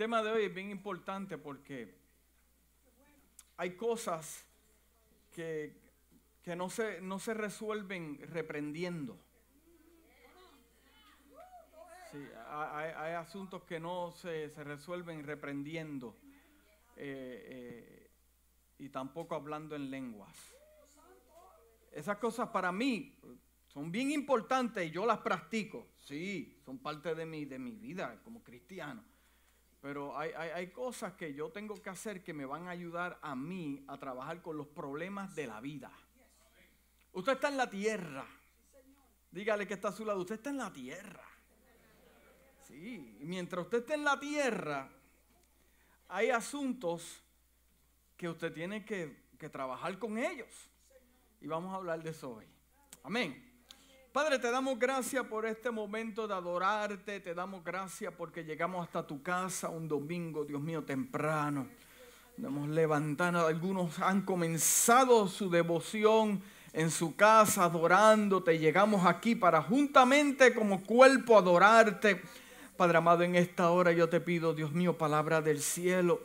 tema de hoy es bien importante porque hay cosas que, que no, se, no se resuelven reprendiendo. Sí, hay, hay asuntos que no se, se resuelven reprendiendo eh, eh, y tampoco hablando en lenguas. Esas cosas para mí son bien importantes y yo las practico. Sí, son parte de mi, de mi vida como cristiano. Pero hay, hay, cosas que yo tengo que hacer que me van a ayudar a mí a trabajar con los problemas de la vida. Usted está en la tierra. Dígale que está a su lado. Usted está en la tierra. Sí, mientras usted esté en la tierra, hay asuntos que usted tiene que, que trabajar con ellos. Y vamos a hablar de eso hoy. Amén. Padre, te damos gracias por este momento de adorarte, te damos gracias porque llegamos hasta tu casa un domingo, Dios mío, temprano. Hemos levantado, algunos han comenzado su devoción en su casa adorándote. Llegamos aquí para juntamente como cuerpo adorarte. Padre amado, en esta hora yo te pido, Dios mío, palabra del cielo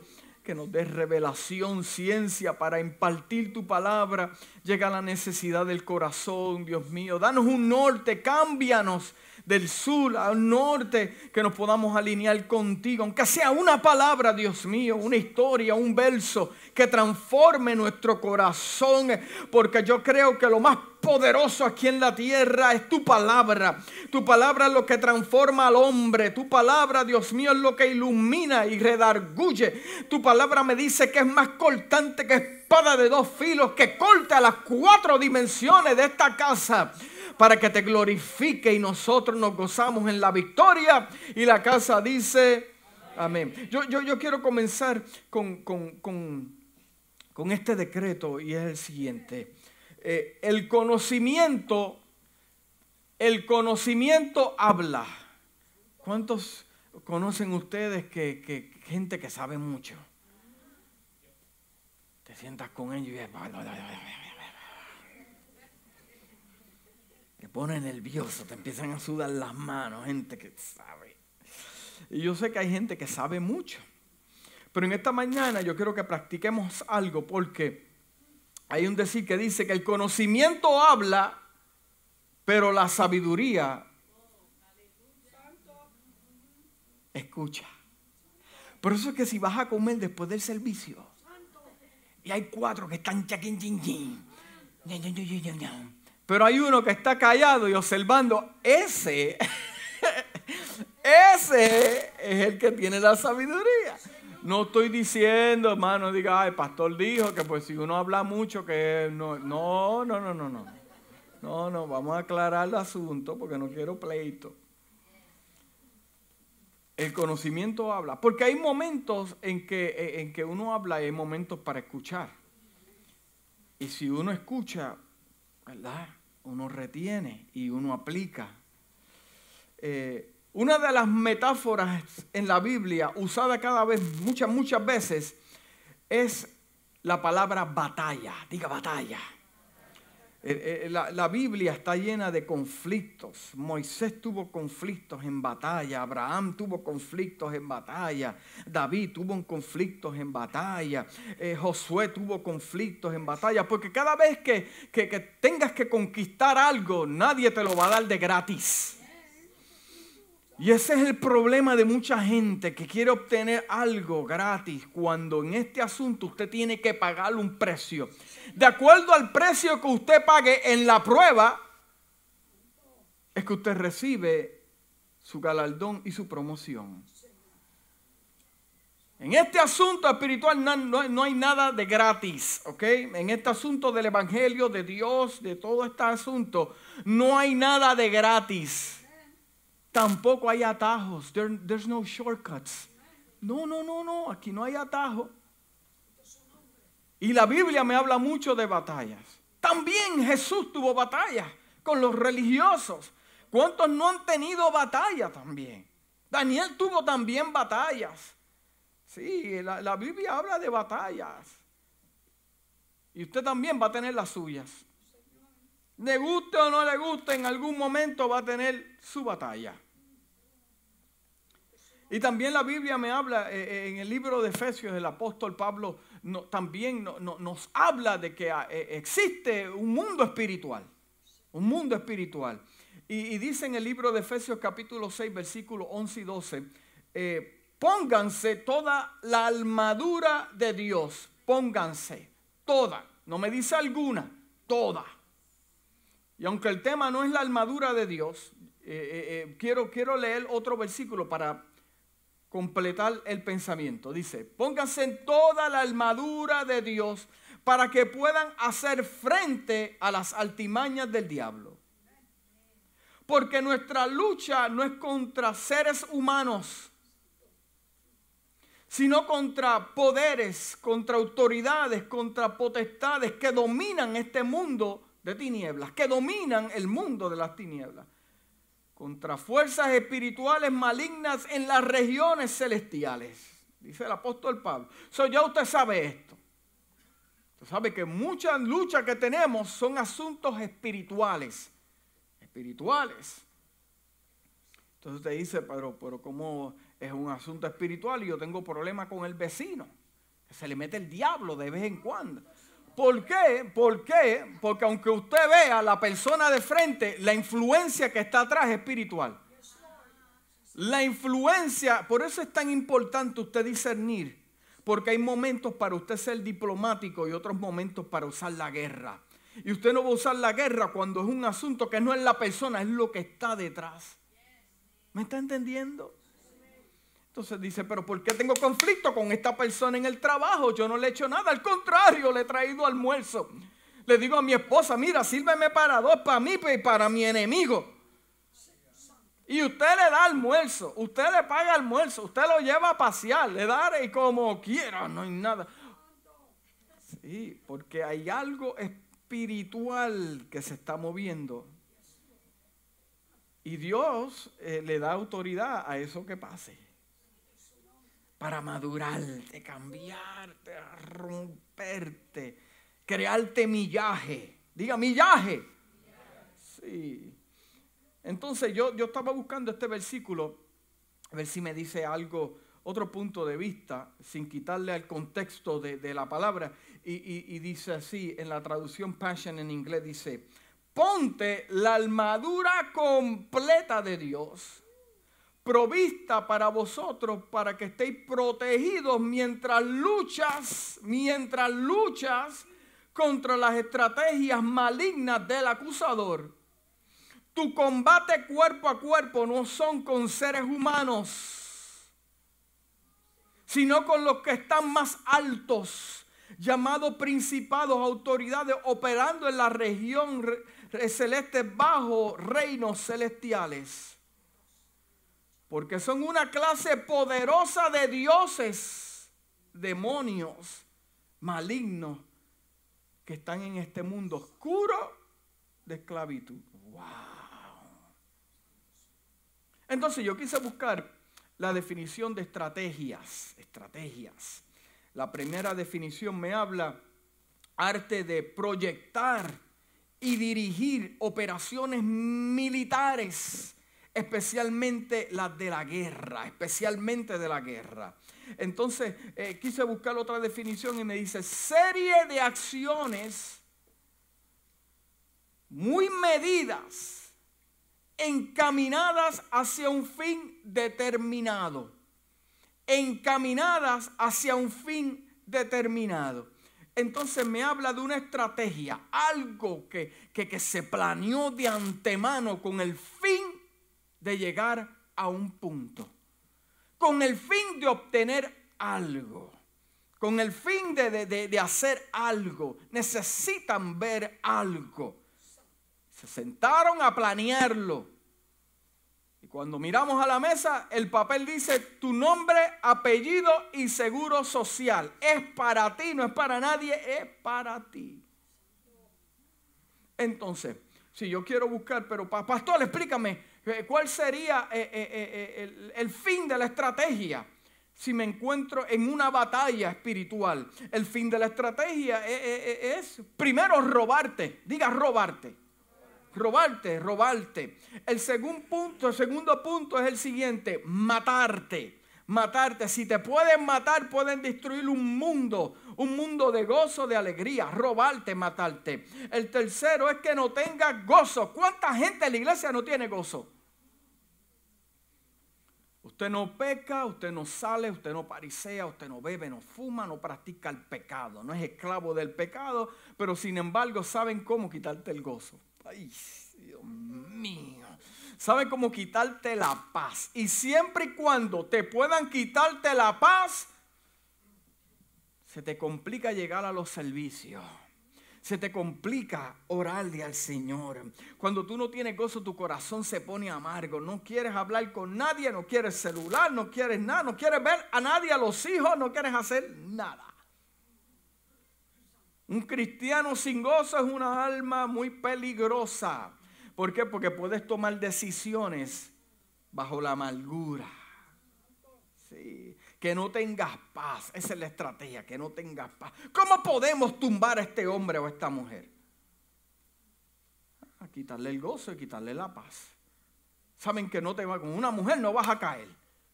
que nos dé revelación, ciencia para impartir tu palabra. Llega la necesidad del corazón, Dios mío. Danos un norte, cámbianos del sur al norte, que nos podamos alinear contigo, aunque sea una palabra, Dios mío, una historia, un verso que transforme nuestro corazón, porque yo creo que lo más poderoso aquí en la tierra es tu palabra. Tu palabra es lo que transforma al hombre. Tu palabra, Dios mío, es lo que ilumina y redarguye. Tu palabra me dice que es más cortante que espada de dos filos, que corta las cuatro dimensiones de esta casa para que te glorifique y nosotros nos gozamos en la victoria. Y la casa dice, amén. Yo, yo, yo quiero comenzar con, con, con, este decreto y es el siguiente. Eh, el conocimiento, el conocimiento habla. ¿Cuántos conocen ustedes que, que gente que sabe mucho? Te sientas con ellos y te pone nervioso, te empiezan a sudar las manos, gente que sabe. Y yo sé que hay gente que sabe mucho. Pero en esta mañana yo quiero que practiquemos algo porque hay un decir que dice que el conocimiento habla, pero la sabiduría escucha. Por eso es que si vas a comer después del servicio y hay cuatro que están chaquín, chin, chin, pero hay uno que está callado y observando, ese, ese es el que tiene la sabiduría. No estoy diciendo, hermano, diga, el pastor dijo que pues si uno habla mucho, que no, no, no, no, no, no. No, no, vamos a aclarar el asunto porque no quiero pleito. El conocimiento habla. Porque hay momentos en que, en que uno habla y hay momentos para escuchar. Y si uno escucha, ¿verdad? Uno retiene y uno aplica. Eh, una de las metáforas en la Biblia, usada cada vez, muchas, muchas veces, es la palabra batalla. Diga batalla. Eh, eh, la, Biblia está llena de conflictos. Moisés tuvo conflictos en batalla, Abraham tuvo conflictos en batalla, David tuvo conflictos en batalla, eh, Josué tuvo conflictos en batalla, porque cada vez que, que tengas que conquistar algo, nadie te lo va a dar de gratis. Y ese es el problema de mucha gente que quiere obtener algo gratis cuando en este asunto usted tiene que pagar un precio. De acuerdo al precio que usted pague en la prueba, es que usted recibe su galardón y su promoción. En este asunto espiritual no, no, hay nada de gratis, ¿ok? En este asunto del Evangelio, de Dios, de todo este asunto, no hay nada de gratis. Tampoco hay atajos. there's no shortcuts. No, no, no, no. Aquí no hay atajo. Y la Biblia me habla mucho de batallas. También Jesús tuvo batallas con los religiosos. ¿Cuántos no han tenido batalla también? Daniel tuvo también batallas. Sí, la, la Biblia habla de batallas. Y usted también va a tener las suyas. Le guste o no le guste, en algún momento va a tener su batalla. Y también la Biblia me habla, eh, eh, en el libro de Efesios, el apóstol Pablo también nos habla de que ah, eh, existe un mundo espiritual, un mundo espiritual. Y, dice en el libro de Efesios capítulo 6, versículos 11 y 12, pónganse toda la armadura de Dios, pónganse toda, no me dice alguna, toda. Y aunque el tema no es la armadura de Dios, quiero, quiero leer otro versículo para completar el pensamiento. Dice, pónganse en toda la armadura de Dios para que puedan hacer frente a las altimañas del diablo. Porque nuestra lucha no es contra seres humanos, sino contra poderes, contra autoridades, contra potestades que dominan este mundo de tinieblas, que dominan el mundo de las tinieblas contra fuerzas espirituales malignas en las regiones celestiales. Dice el apóstol Pablo. So, ya usted sabe esto. Usted sabe que muchas luchas que tenemos son asuntos espirituales. Espirituales. Entonces usted dice, pero, pero ¿cómo es un asunto espiritual y yo tengo problemas con el vecino? Se le mete el diablo de vez en cuando. ¿Por qué? ¿Por qué? Porque aunque usted vea a la persona de frente, la influencia que está atrás es espiritual. La influencia, por eso es tan importante usted discernir, porque hay momentos para usted ser diplomático y otros momentos para usar la guerra. Y usted no va a usar la guerra cuando es un asunto que no es la persona, es lo que está detrás. ¿Me está entendiendo? Entonces dice, pero ¿por qué tengo conflicto con esta persona en el trabajo? Yo no le he hecho nada, al contrario, le he traído almuerzo. Le digo a mi esposa, mira, sírveme para dos, para mí y para mi enemigo. Y usted le da almuerzo, usted le paga almuerzo, usted lo lleva a pasear, le da y como quiera, no hay nada. Sí, porque hay algo espiritual que se está moviendo. Y Dios eh, le da autoridad a eso que pase para madurarte, cambiarte, romperte, crearte millaje. Diga millaje. Sí. Entonces yo, yo estaba buscando este versículo, a ver si me dice algo, otro punto de vista, sin quitarle al contexto de, la palabra. Y, y dice así, en la traducción Passion en inglés dice, ponte la armadura completa de Dios provista para vosotros para que estéis protegidos mientras luchas, mientras luchas contra las estrategias malignas del acusador. Tu combate cuerpo a cuerpo no son con seres humanos, sino con los que están más altos, llamados principados, autoridades, operando en la región celeste bajo reinos celestiales porque son una clase poderosa de dioses, demonios, malignos, que están en este mundo oscuro de esclavitud. ¡Wow! Entonces yo quise buscar la definición de estrategias. Estrategias. La primera definición me habla arte de proyectar y dirigir operaciones militares especialmente las de la guerra, especialmente de la guerra. Entonces eh, quise buscar otra definición y me dice, serie de acciones muy medidas, encaminadas hacia un fin determinado, encaminadas hacia un fin determinado. Entonces me habla de una estrategia, algo que, que, que se planeó de antemano con el fin de llegar a un punto, con el fin de obtener algo, con el fin de, hacer algo, necesitan ver algo. Se sentaron a planearlo. Y cuando miramos a la mesa, el papel dice tu nombre, apellido y seguro social. Es para ti, no es para nadie, es para ti. Entonces, si yo quiero buscar, pero pastor, explícame, ¿Cuál sería eh, eh, eh, el, fin de la estrategia? Si me encuentro en una batalla espiritual, el fin de la estrategia es, primero robarte, diga robarte. robarte, robarte. El segundo punto, el segundo punto es el siguiente, matarte. Matarte. Si te pueden matar, pueden destruir un mundo, un mundo de gozo, de alegría, robarte, matarte. El tercero es que no tengas gozo. ¿Cuánta gente en la iglesia no tiene gozo? Usted no peca, usted no sale, usted no parisea, usted no bebe, no fuma, no practica el pecado, no es esclavo del pecado, pero sin embargo saben cómo quitarte el gozo. Ay, Dios mío. Saben cómo quitarte la paz. Y siempre y cuando te puedan quitarte la paz, se te complica llegar a los servicios se te complica orarle al Señor. Cuando tú no tienes gozo, tu corazón se pone amargo. No quieres hablar con nadie, no quieres celular, no quieres nada, no quieres ver a nadie, a los hijos, no quieres hacer nada. Un cristiano sin gozo es una alma muy peligrosa. ¿Por qué? Porque puedes tomar decisiones bajo la amargura. Que no tengas paz. Esa es la estrategia, que no tengas paz. ¿Cómo podemos tumbar a este hombre o a esta mujer? A quitarle el gozo y quitarle la paz. Saben que no te va, con una mujer no vas a caer,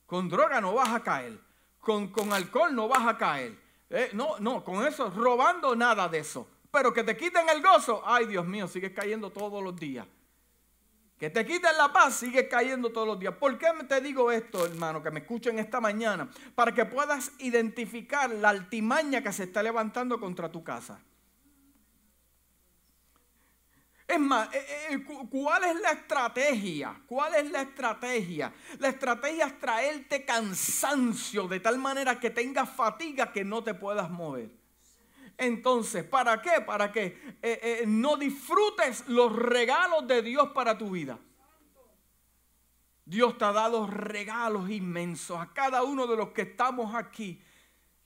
con droga no vas a caer, con, con alcohol no vas a caer. Eh, no, no, con eso, robando nada de eso. Pero que te quiten el gozo, ay Dios mío, sigues cayendo todos los días. Que te quiten la paz, sigue cayendo todos los días. ¿Por qué te digo esto, hermano? Que me escuchen esta mañana. Para que puedas identificar la altimaña que se está levantando contra tu casa. Es más, eh, eh, ¿cuál es la estrategia? ¿Cuál es la estrategia? La estrategia es traerte cansancio de tal manera que tengas fatiga que no te puedas mover. Entonces, ¿para qué? Para que eh, eh, no disfrutes los regalos de Dios para tu vida. Dios te ha dado regalos inmensos. A cada uno de los que estamos aquí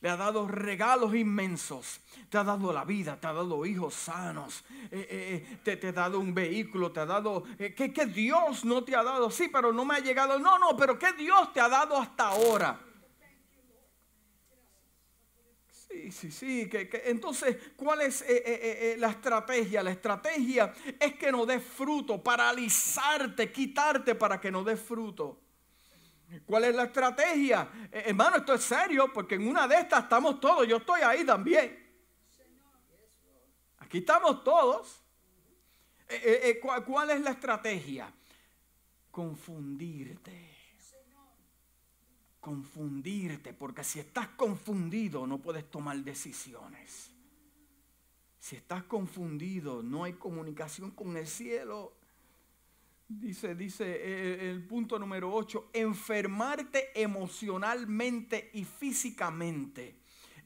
le ha dado regalos inmensos. Te ha dado la vida, te ha dado hijos sanos, eh, te, te, ha dado un vehículo, te ha dado... que, que Dios no te ha dado, sí, pero no me ha llegado. No, no, pero que Dios te ha dado hasta ahora. Sí, sí, sí. Que, entonces, ¿cuál es eh, eh, eh, la estrategia? La estrategia es que no des fruto, paralizarte, quitarte para que no des fruto. ¿Cuál es la estrategia? hermano, esto es serio porque en una de estas estamos todos. Yo estoy ahí también. Aquí estamos todos. ¿Cuál es la estrategia? Confundirte confundirte, porque si estás confundido no puedes tomar decisiones. Si estás confundido, no hay comunicación con el cielo. Dice, dice eh, eh, el punto número 8, enfermarte emocionalmente y físicamente.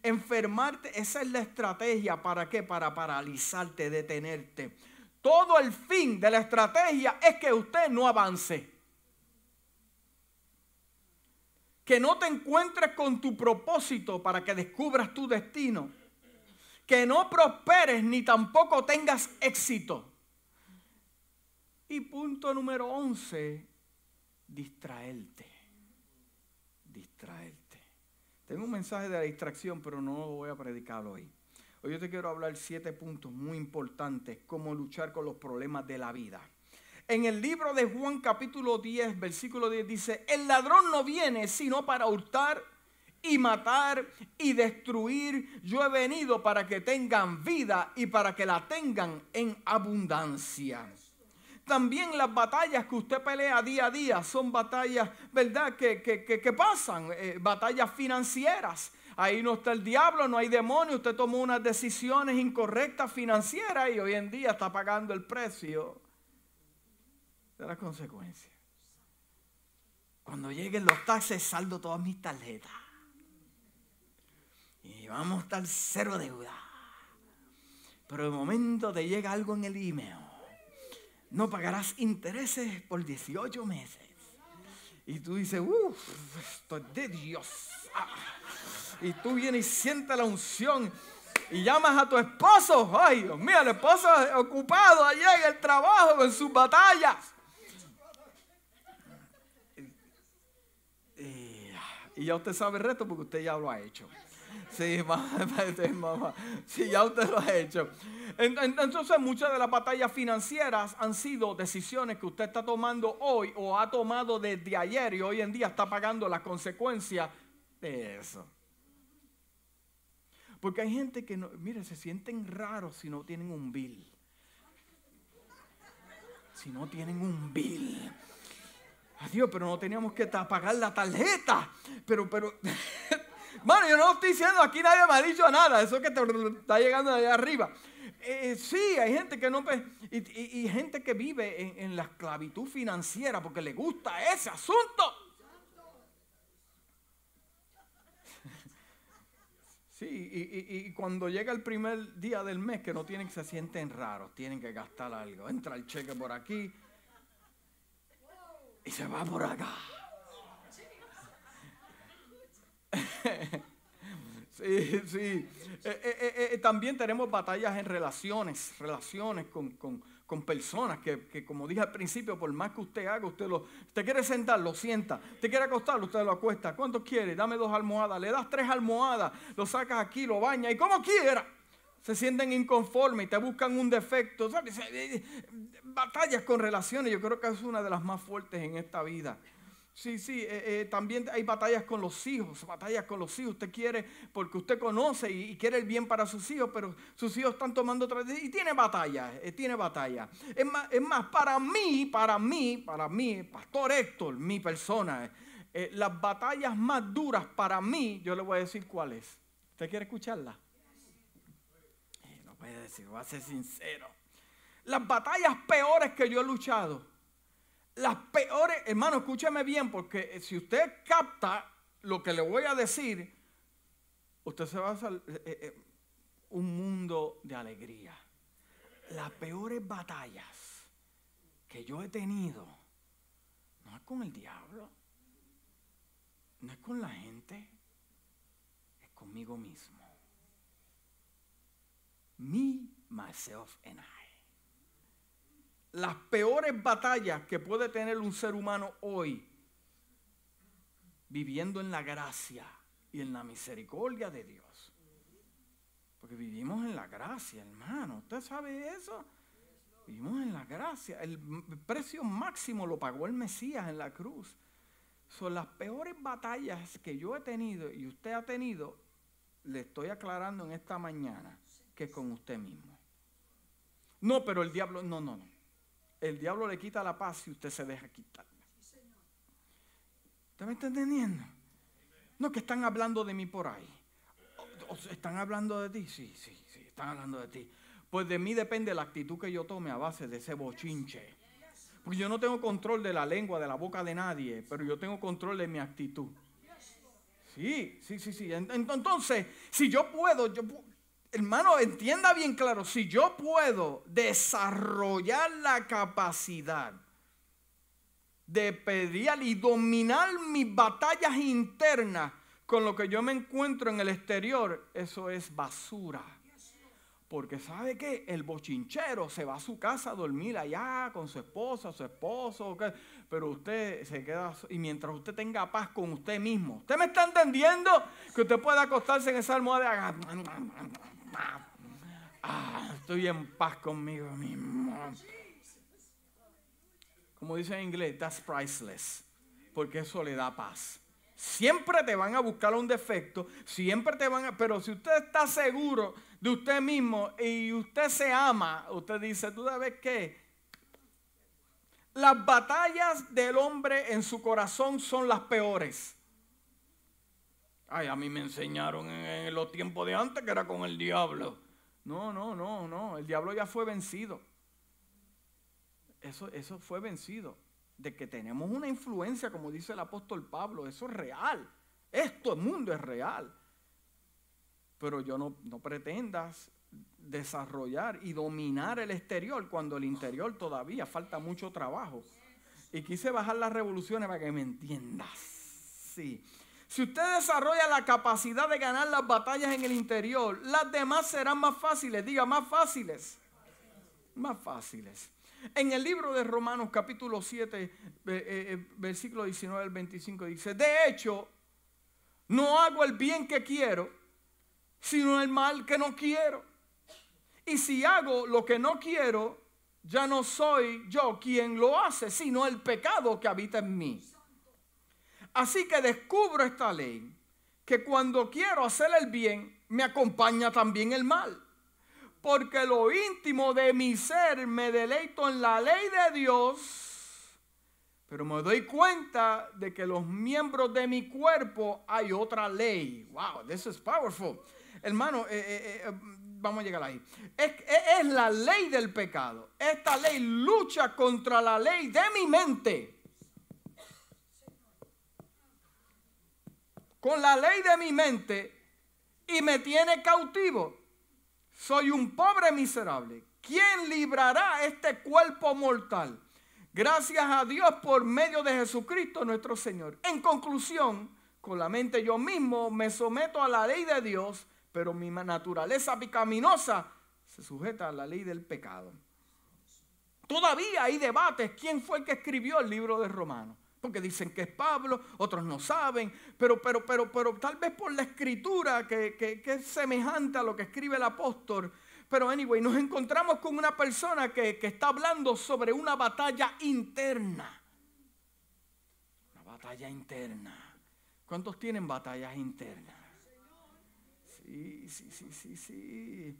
Enfermarte, esa es la estrategia. ¿Para qué? Para paralizarte, detenerte. Todo el fin de la estrategia es que usted no avance. Que no te encuentres con tu propósito para que descubras tu destino, que no prosperes ni tampoco tengas éxito. Y punto número 11, distraerte. Distraerte. Tengo un mensaje de la distracción, pero no voy a predicarlo hoy. Hoy yo te quiero hablar siete puntos muy importantes, cómo luchar con los problemas de la vida. En el libro de Juan capítulo 10, versículo 10 dice, el ladrón no viene sino para hurtar y matar y destruir. Yo he venido para que tengan vida y para que la tengan en abundancia. También las batallas que usted pelea día a día son batallas, ¿verdad? Que, que, pasan, eh, batallas financieras. Ahí no está el diablo, no hay demonio. Usted tomó unas decisiones incorrectas financieras y hoy en día está pagando el precio de las consecuencias. Cuando lleguen los taxes, saldo todas mis tarjetas. Y vamos a estar cero deuda. Pero de momento te llega algo en el email. No pagarás intereses por 18 meses. Y tú dices, uff, esto es de Dios. Y tú vienes y sientes la unción y llamas a tu esposo. Ay, Dios mío, el esposo ocupado allá en el trabajo, en sus batallas. Y ya usted sabe el reto porque usted ya lo ha hecho. Sí, mamá. Sí, ya usted lo ha hecho. Entonces muchas de las batallas financieras han sido decisiones que usted está tomando hoy o ha tomado desde ayer y hoy en día está pagando las consecuencias de eso. Porque hay gente que, no, mire, se sienten raros si no tienen un bill. Si no tienen un bill. Adiós, pero no teníamos que pagar la tarjeta. Pero, pero, Bueno, yo no estoy diciendo, aquí nadie me ha dicho nada, eso que te está llegando de allá arriba. Eh, sí, hay gente que no, y, y, gente que vive en, en la esclavitud financiera porque le gusta ese asunto. Sí, y, y, cuando llega el primer día del mes que no tienen que se sienten raros, tienen que gastar algo. Entra el cheque por aquí y se va por acá. sí, sí. Eh, eh, eh, también tenemos batallas en relaciones, relaciones con, personas que, como dije al principio, por más que usted haga, usted lo, usted quiere sentar, lo sienta, usted quiere acostar, usted lo acuesta. ¿Cuánto quiere? Dame dos almohadas, le das tres almohadas, lo sacas aquí, lo baña y como quiera. Se sienten inconformes y te buscan un defecto. Batallas con relaciones, yo creo que es una de las más fuertes en esta vida. Sí, sí, eh, eh, también hay batallas con los hijos, batallas con los hijos. Usted quiere, porque usted conoce y, quiere el bien para sus hijos, pero sus hijos están tomando otra y tiene batalla, eh, tiene batalla. Es más, es más, para mí, para mí, para mí, Pastor Héctor, mi persona, las batallas más duras para mí, yo le voy a decir cuáles. ¿Usted quiere escucharla? No puede decir, voy a ser sincero. Las batallas peores que yo he luchado las peores, hermano, escúcheme bien, porque eh, si usted capta lo que le voy a decir, usted se va a hacer eh, eh, un mundo de alegría. Las peores batallas que yo he tenido no es con el diablo, no es con la gente, es conmigo mismo. Me, myself and I las peores batallas que puede tener un ser humano hoy, viviendo en la gracia y en la misericordia de Dios. Porque vivimos en la gracia, hermano. ¿Usted sabe eso? Vivimos en la gracia. El precio máximo lo pagó el Mesías en la cruz. Son las peores batallas que yo he tenido y usted ha tenido, le estoy aclarando en esta mañana, que con usted mismo. No, pero el diablo, no, no, no el diablo le quita la paz si usted se deja quitar. ¿Usted me está entendiendo? No que están hablando de mí por ahí. ¿Están hablando de ti? Sí, sí, sí, están hablando de ti. Pues de mí depende la actitud que yo tome a base de ese bochinche. Porque yo no tengo control de la lengua, de la boca de nadie, pero yo tengo control de mi actitud. Sí, sí, sí, sí. Entonces, si yo puedo, yo, hermano, entienda bien claro, si yo puedo desarrollar la capacidad de pedir y dominar mis batallas internas con lo que yo me encuentro en el exterior, eso es basura. Porque sabe que el bochinchero se va a su casa a dormir allá con su esposa, su esposo, pero usted se queda, y mientras usted tenga paz con usted mismo, ¿usted me está entendiendo? Que usted pueda acostarse en esa almohada Ah, estoy en paz conmigo mismo. Como dice en inglés, that's priceless. Porque eso le da paz. Siempre te van a buscar un defecto, siempre te van a... Pero si usted está seguro de usted mismo y usted se ama, usted dice, ¿tú sabes qué? Las batallas del hombre en su corazón son las peores. Ay, a mí me enseñaron en, los tiempos de antes que era con el diablo. No, no, no, no. El diablo ya fue vencido. Eso, eso fue vencido. De que tenemos una influencia, como dice el apóstol Pablo, eso es real. Esto, el mundo es real. Pero yo no, no pretendas desarrollar y dominar el exterior cuando el interior todavía falta mucho trabajo. Y quise bajar las revoluciones para que me entiendas. Sí. Si usted desarrolla la capacidad de ganar las batallas en el interior, las demás serán más fáciles. Diga, más fáciles. Más fáciles. En el libro de Romanos capítulo 7, eh, eh, versículo 19 al 25 dice, de hecho, no hago el bien que quiero, sino el mal que no quiero. Y si hago lo que no quiero, ya no soy yo quien lo hace, sino el pecado que habita en mí. Así que descubro esta ley, que cuando quiero hacer el bien, me acompaña también el mal. Porque lo íntimo de mi ser me deleito en la ley de Dios pero me doy cuenta de que los miembros de mi cuerpo hay otra ley. Wow, this is powerful. Hermano, eh, eh, eh, vamos a llegar ahí. Es, es la ley del pecado. Esta ley lucha contra la ley de mi mente. Con la ley de mi mente y me tiene cautivo. Soy un pobre miserable. ¿Quién librará este cuerpo mortal? Gracias a Dios por medio de Jesucristo nuestro Señor. En conclusión, con la mente yo mismo me someto a la ley de Dios, pero mi naturaleza picaminosa se sujeta a la ley del pecado. Todavía hay debates quién fue el que escribió el libro de Romanos. Porque dicen que es Pablo, otros no saben, pero, pero, pero, pero tal vez por la escritura que, que es semejante a lo que escribe el apóstol, pero anyway, nos encontramos con una persona que, está hablando sobre una batalla interna. Una batalla interna. ¿Cuántos tienen batallas internas? Sí, sí, sí, sí, sí.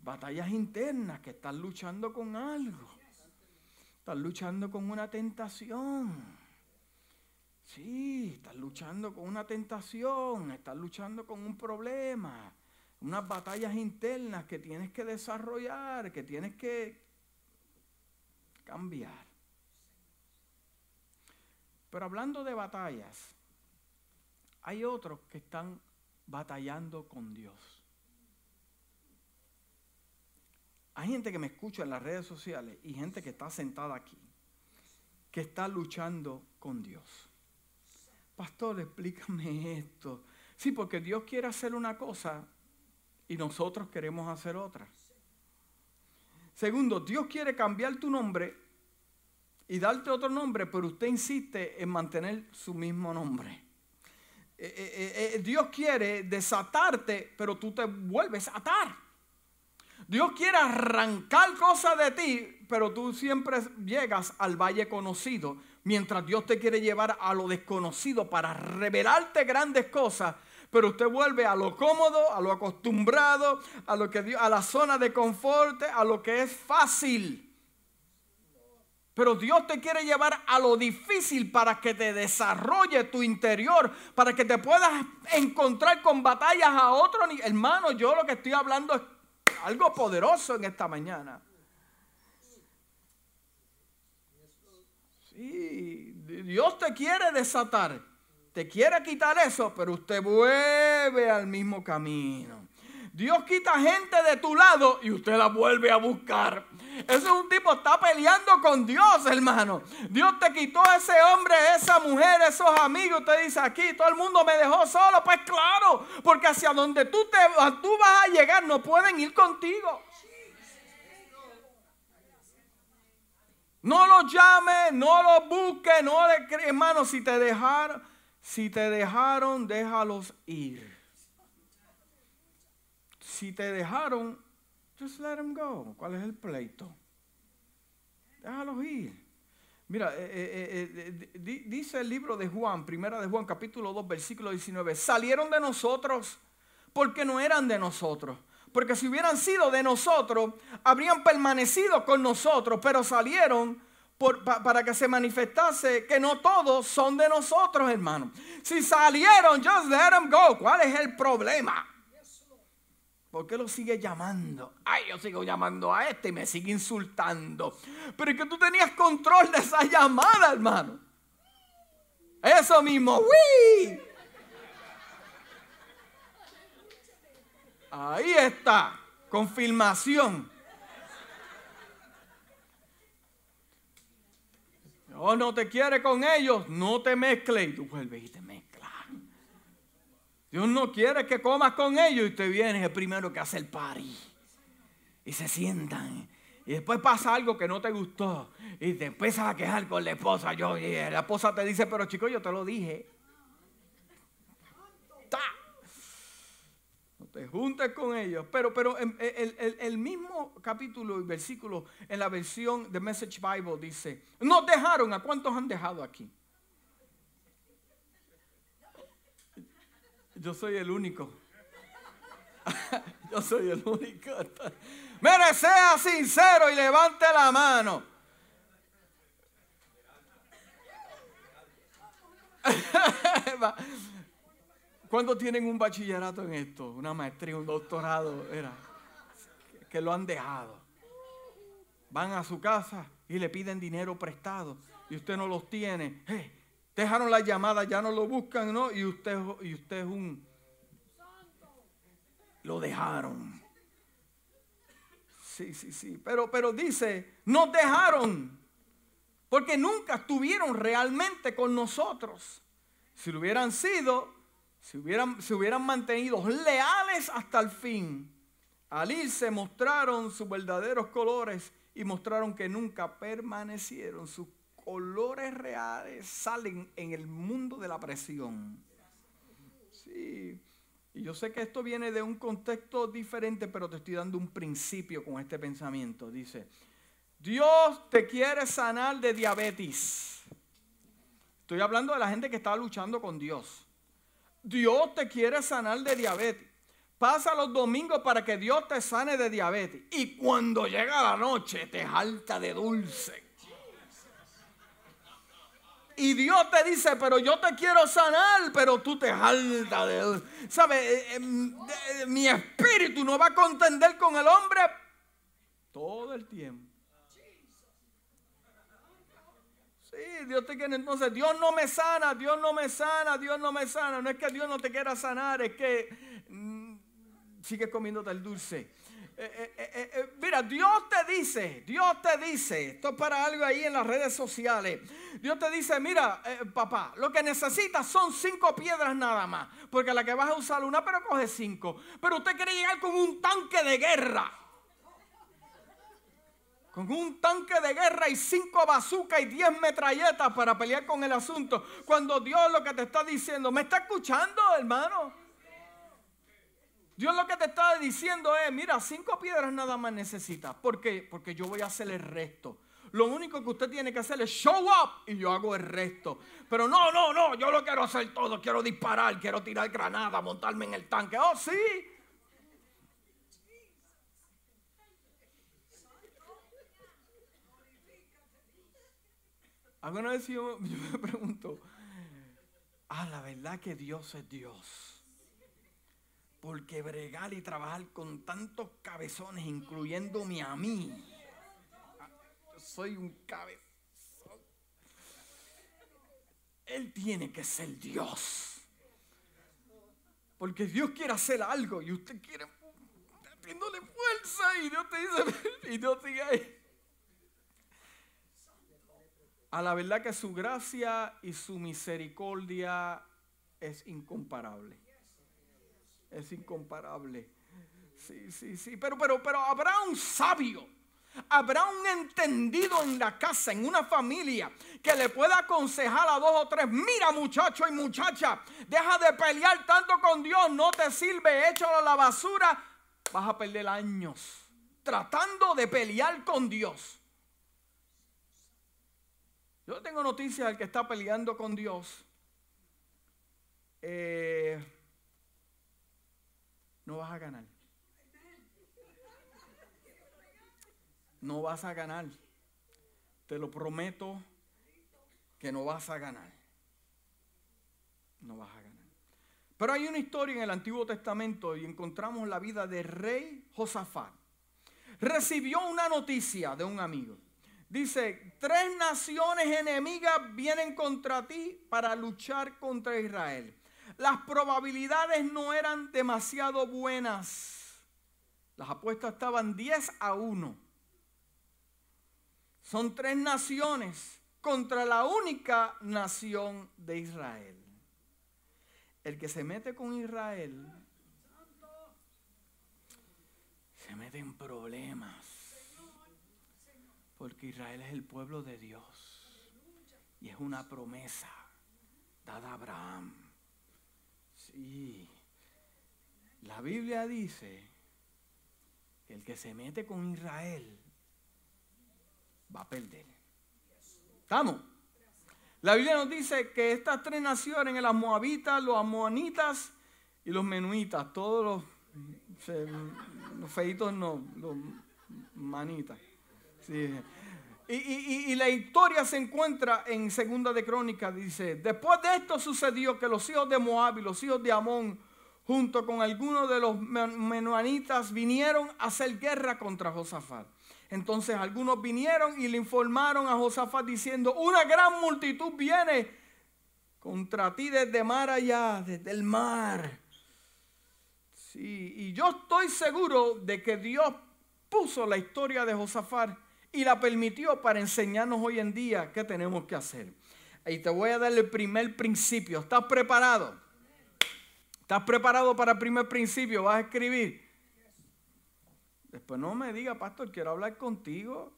Batallas internas que están luchando con algo. Están luchando con una tentación. Sí, están luchando con una tentación. Están luchando con un problema unas batallas internas que tienes que desarrollar, que tienes que cambiar. Pero hablando de batallas, hay otros que están batallando con Dios. Hay gente que me escucha en las redes sociales y gente que está sentada aquí, que está luchando con Dios. Pastor, explícame esto. Sí, porque Dios quiere hacer una cosa, y nosotros queremos hacer otra. Segundo, Dios quiere cambiar tu nombre y darte otro nombre, pero usted insiste en mantener su mismo nombre. Eh, eh, eh, Dios quiere desatarte, pero tú te vuelves a atar. Dios quiere arrancar cosas de ti, pero tú siempre llegas al valle conocido, mientras Dios te quiere llevar a lo desconocido para revelarte grandes cosas pero usted vuelve a lo cómodo, a lo acostumbrado, a lo que a la zona de confort, a lo que es fácil. Pero Dios te quiere llevar a lo difícil para que te desarrolle tu interior, para que te puedas encontrar con batallas a otro. Hermano, yo lo que estoy hablando es algo poderoso en esta mañana. Sí, Dios te quiere desatar te quiere quitar eso, pero usted vuelve al mismo camino. Dios quita gente de tu lado y usted la vuelve a buscar. Ese es un tipo está peleando con Dios, hermano. Dios te quitó ese hombre, esa mujer, esos amigos. Usted dice aquí, todo el mundo me dejó solo. Pues claro, porque hacia donde tú, te, tú vas a llegar no pueden ir contigo. No los llame, no los busque, no le hermano, si te dejaron si te dejaron, déjalos ir. Si te dejaron, just let them go. ¿Cuál es el pleito? Déjalos ir. Mira, eh, eh, eh, dice el libro de Juan, primera de Juan, capítulo 2, versículo 19. Salieron de nosotros porque no eran de nosotros. Porque si hubieran sido de nosotros, habrían permanecido con nosotros, pero salieron para que se manifestase que no todos son de nosotros, hermano. Si salieron, just let them go. ¿Cuál es el problema? ¿Por qué lo sigue llamando? Ay, yo sigo llamando a este y me sigue insultando. Pero es que tú tenías control de esa llamada, hermano. Eso mismo, ¡Wii! Ahí está, confirmación. Oh, no te quiere con ellos, no te mezcles. Y tú vuelves y te mezclas. Dios no quiere que comas con ellos y te vienes el primero que hace el party. Y se sientan. Y después pasa algo que no te gustó. Y te empiezas a quejar con la esposa. Yo, y la esposa te dice, pero chico, yo te lo dije. Te juntes con ellos. Pero, pero el, el, el, mismo capítulo y versículo en la versión de Message Bible dice, nos dejaron, ¿a cuántos han dejado aquí? Yo soy el único. Yo soy el único. Mire, sea sincero y levante la mano. ¿Cuántos tienen un bachillerato en esto? Una maestría, un doctorado, era, que lo han dejado. Van a su casa y le piden dinero prestado y usted no los tiene. dejaron la llamada, ya no lo buscan, ¿no? Y usted, y usted es un... Lo dejaron. Sí, sí, sí. Pero, pero dice, nos dejaron. Porque nunca estuvieron realmente con nosotros. Si lo hubieran sido, si hubieran, se hubieran mantenido leales hasta el fin, al irse mostraron sus verdaderos colores y mostraron que nunca permanecieron. Sus colores reales salen en el mundo de la presión. Sí. Y yo sé que esto viene de un contexto diferente, pero te estoy dando un principio con este pensamiento. Dice, Dios te quiere sanar de diabetes. Estoy hablando de la gente que está luchando con Dios. Dios te quiere sanar de diabetes. Pasa los domingos para que Dios te sane de diabetes. Y cuando llega la noche te jalta de dulce. Y Dios te dice, pero yo te quiero sanar, pero tú te jaltas de... ¿Sabes? Eh, em, mi espíritu no va a contender con el hombre todo el tiempo. Sí, Dios te quiere. Entonces, Dios no me sana, Dios no me sana, Dios no me sana. No es que Dios no te quiera sanar, es que mm, sigues comiéndote el dulce. Eh, eh, eh, mira, Dios te dice, Dios te dice, esto es para algo ahí en las redes sociales. Dios te dice, mira, papá, lo que necesitas son cinco piedras nada más, porque la que vas a usar una, pero coge cinco. Pero usted quiere llegar con un tanque de guerra. Con un tanque de guerra y cinco bazucas y diez metralletas para pelear con el asunto. Cuando Dios lo que te está diciendo, ¿me está escuchando, hermano? Dios lo que te está diciendo es, mira, cinco piedras nada más necesitas. ¿Por qué? Porque yo voy a hacer el resto. Lo único que usted tiene que hacer es show up y yo hago el resto. Pero no, no, no, yo lo quiero hacer todo. Quiero disparar, quiero tirar granada, montarme en el tanque. Oh, sí. Alguna vez yo, me pregunto, ah, la verdad que Dios es Dios. Porque bregar y trabajar con tantos cabezones, incluyéndome a mí. Yo soy un cabezón. Él tiene que ser Dios. Porque Dios quiere hacer algo y usted quiere haciéndole fuerza y Dios te dice, y Dios sigue ahí. A la verdad que su gracia y su misericordia es incomparable es incomparable. Sí, sí, sí. Pero, pero, pero habrá un sabio. Habrá un entendido en la casa, en una familia, que le pueda aconsejar a dos o tres, mira muchacho y muchacha, deja de pelear tanto con Dios, no te sirve, échalo a la basura, vas a perder años tratando de pelear con Dios. Yo tengo noticias del que está peleando con Dios. Eh, no vas a ganar. No vas a ganar. Te lo prometo que no vas a ganar. No vas a ganar. Pero hay una historia en el Antiguo Testamento y encontramos la vida de rey Josafat. Recibió una noticia de un amigo. Dice, tres naciones enemigas vienen contra ti para luchar contra Israel las probabilidades no eran demasiado buenas. Las apuestas estaban 10 a 1. Son tres naciones contra la única nación de Israel. El que se mete con Israel se mete en problemas. Porque Israel es el pueblo de Dios. Y es una promesa dada a Abraham. La Biblia dice que el que se mete con Israel va a perder. ¿Estamos? La Biblia nos dice que estas tres naciones, los moabitas, los amonitas y los menuitas, todos los, feitos no, los manitas. Y, la historia se encuentra en Segunda de Crónicas, dice, después de esto sucedió que los hijos de Moab y los hijos de Amón, junto con algunos de los menuanitas, vinieron a hacer guerra contra Josafat. Entonces algunos vinieron y le informaron a Josafat diciendo, una gran multitud viene contra ti desde mar allá, desde el mar. Sí, y yo estoy seguro de que Dios puso la historia de Josafat y la permitió para enseñarnos hoy en día qué tenemos que hacer. Y te voy a dar el primer principio. ¿Estás preparado? ¿Estás preparado para el primer principio? ¿Vas a escribir? Después no me diga, pastor, quiero hablar contigo.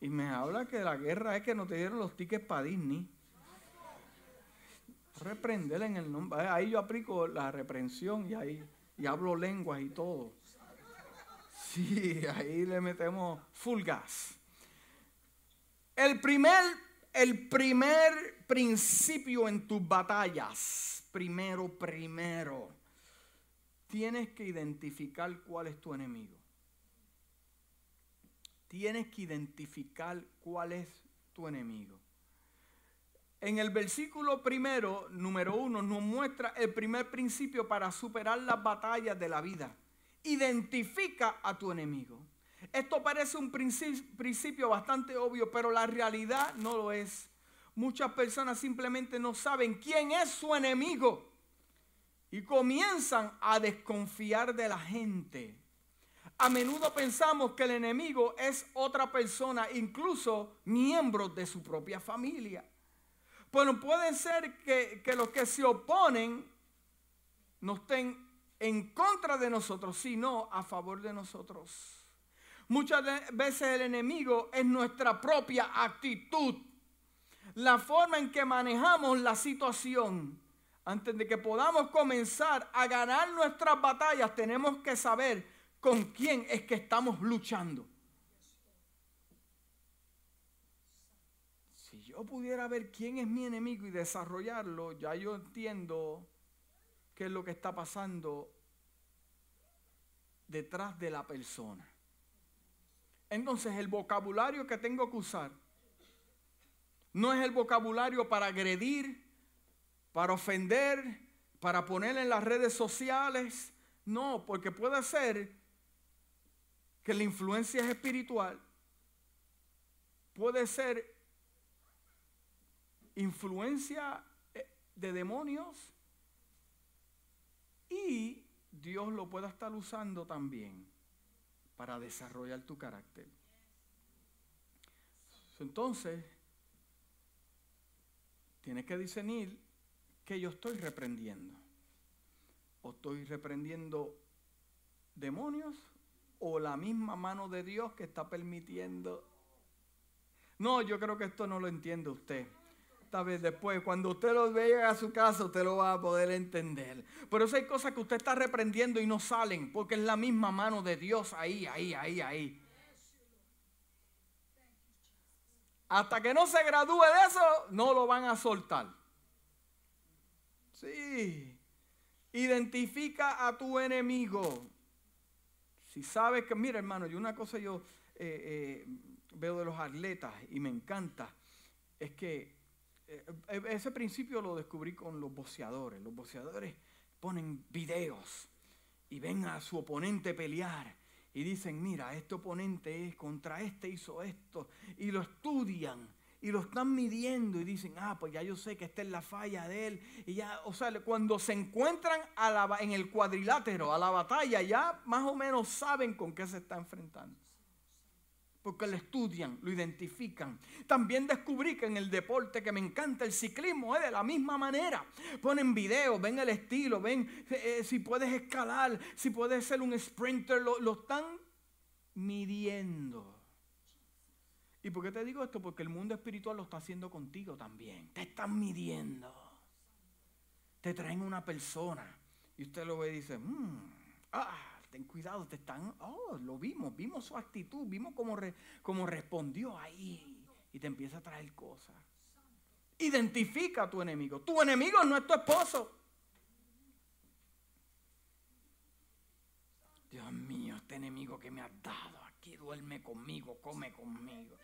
Y me habla que la guerra es que no te dieron los tickets para Disney. Reprender en el nombre. Ahí yo aplico la reprensión y ahí y hablo lenguas y todo. Sí, ahí le metemos full gas. El primer, el primer principio en tus batallas, primero, primero, tienes que identificar cuál es tu enemigo. Tienes que identificar cuál es tu enemigo. En el versículo primero, número uno, nos muestra el primer principio para superar las batallas de la vida identifica a tu enemigo. Esto parece un principio bastante obvio, pero la realidad no lo es. Muchas personas simplemente no saben quién es su enemigo y comienzan a desconfiar de la gente. A menudo pensamos que el enemigo es otra persona, incluso miembros de su propia familia. Bueno, puede ser que, que los que se oponen no estén en contra de nosotros, sino a favor de nosotros. Muchas veces el enemigo es nuestra propia actitud, la forma en que manejamos la situación. Antes de que podamos comenzar a ganar nuestras batallas, tenemos que saber con quién es que estamos luchando. Si yo pudiera ver quién es mi enemigo y desarrollarlo, ya yo entiendo qué es lo que está pasando detrás de la persona. Entonces el vocabulario que tengo que usar no es el vocabulario para agredir, para ofender, para poner en las redes sociales. No, porque puede ser que la influencia es espiritual. Puede ser influencia eh, de demonios y Dios lo pueda estar usando también para desarrollar tu carácter. Entonces, tienes que discernir que yo estoy reprendiendo. O estoy reprendiendo demonios o la misma mano de Dios que está permitiendo. No, yo creo que esto no lo entiende usted vez después, cuando usted lo vea a su casa, usted lo va a poder entender. Pero eso hay cosas que usted está reprendiendo y no salen, porque es la misma mano de Dios ahí, ahí, ahí, ahí. Hasta que no se gradúe de eso, no lo van a soltar. Sí. Identifica a tu enemigo. Si sabes que, mira hermano, y una cosa yo eh, eh, veo de los atletas y me encanta, es que ese principio lo descubrí con los boxeadores. Los boxeadores ponen videos y ven a su oponente pelear y dicen, mira, este oponente es contra este hizo esto y lo estudian y lo están midiendo y dicen, ah, pues ya yo sé que esta es la falla de él. Y ya, o sea, cuando se encuentran en el cuadrilátero, a la batalla, ya más o menos saben con qué se está enfrentando porque lo estudian, lo identifican. También descubrí que en el deporte que me encanta, el ciclismo, es de la misma manera. Ponen videos, ven el estilo, ven eh, eh, si puedes escalar, si puedes ser un sprinter, lo, lo están midiendo. ¿Y por qué te digo esto? Porque el mundo espiritual lo está haciendo contigo también. Te están midiendo. Te traen una persona Y usted lo ve y dice, "Mm, ah, ten cuidado, te están, oh, lo vimos, vimos su actitud, vimos cómo, cómo respondió ahí. Y te empieza a traer cosas. Identifica a tu enemigo. Tu enemigo no es tu esposo. Dios mío, este enemigo que me has dado aquí duerme conmigo, come conmigo.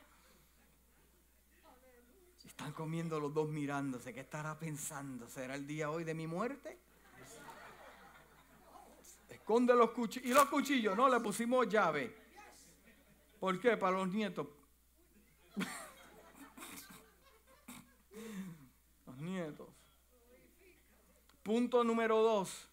Están comiendo los dos mirándose. ¿Qué estará pensando? ¿Será el día hoy de mi muerte? Esconde los cuchillos. ¿Y los cuchillos? No, le pusimos llave. ¿Por qué? Para los nietos. los nietos. Punto número dos.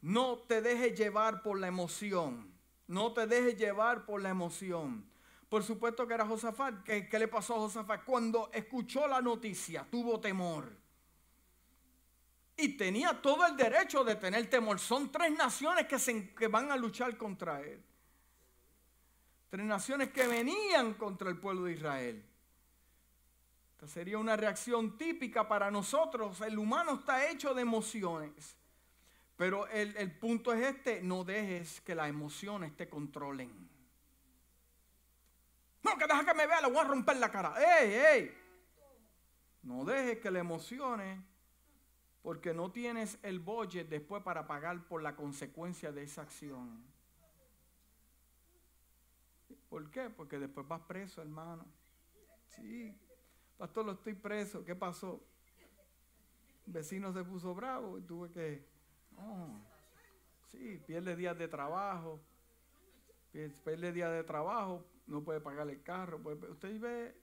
No te dejes llevar por la emoción. No te dejes llevar por la emoción. Por supuesto que era Josafat. ¿Qué, qué le pasó a Josafat? Cuando escuchó la noticia, tuvo temor. Y tenía todo el derecho de tener temor. Son tres naciones que, se, que van a luchar contra él. Tres naciones que venían contra el pueblo de Israel. Esta sería una reacción típica para nosotros. El humano está hecho de emociones. Pero el, el punto es este, no dejes que las emociones te controlen. No, que deja que me vea, le voy a romper la cara. ¡Ey, ey! No dejes que las emociones, porque no tienes el budget después para pagar por la consecuencia de esa acción. ¿Por qué? Porque después vas preso, hermano. Sí, pastor, lo estoy preso. ¿Qué pasó? El vecino se puso bravo y tuve que sí, pierde días de trabajo, pierde días de trabajo, no puede pagar el carro. Puede, usted ve,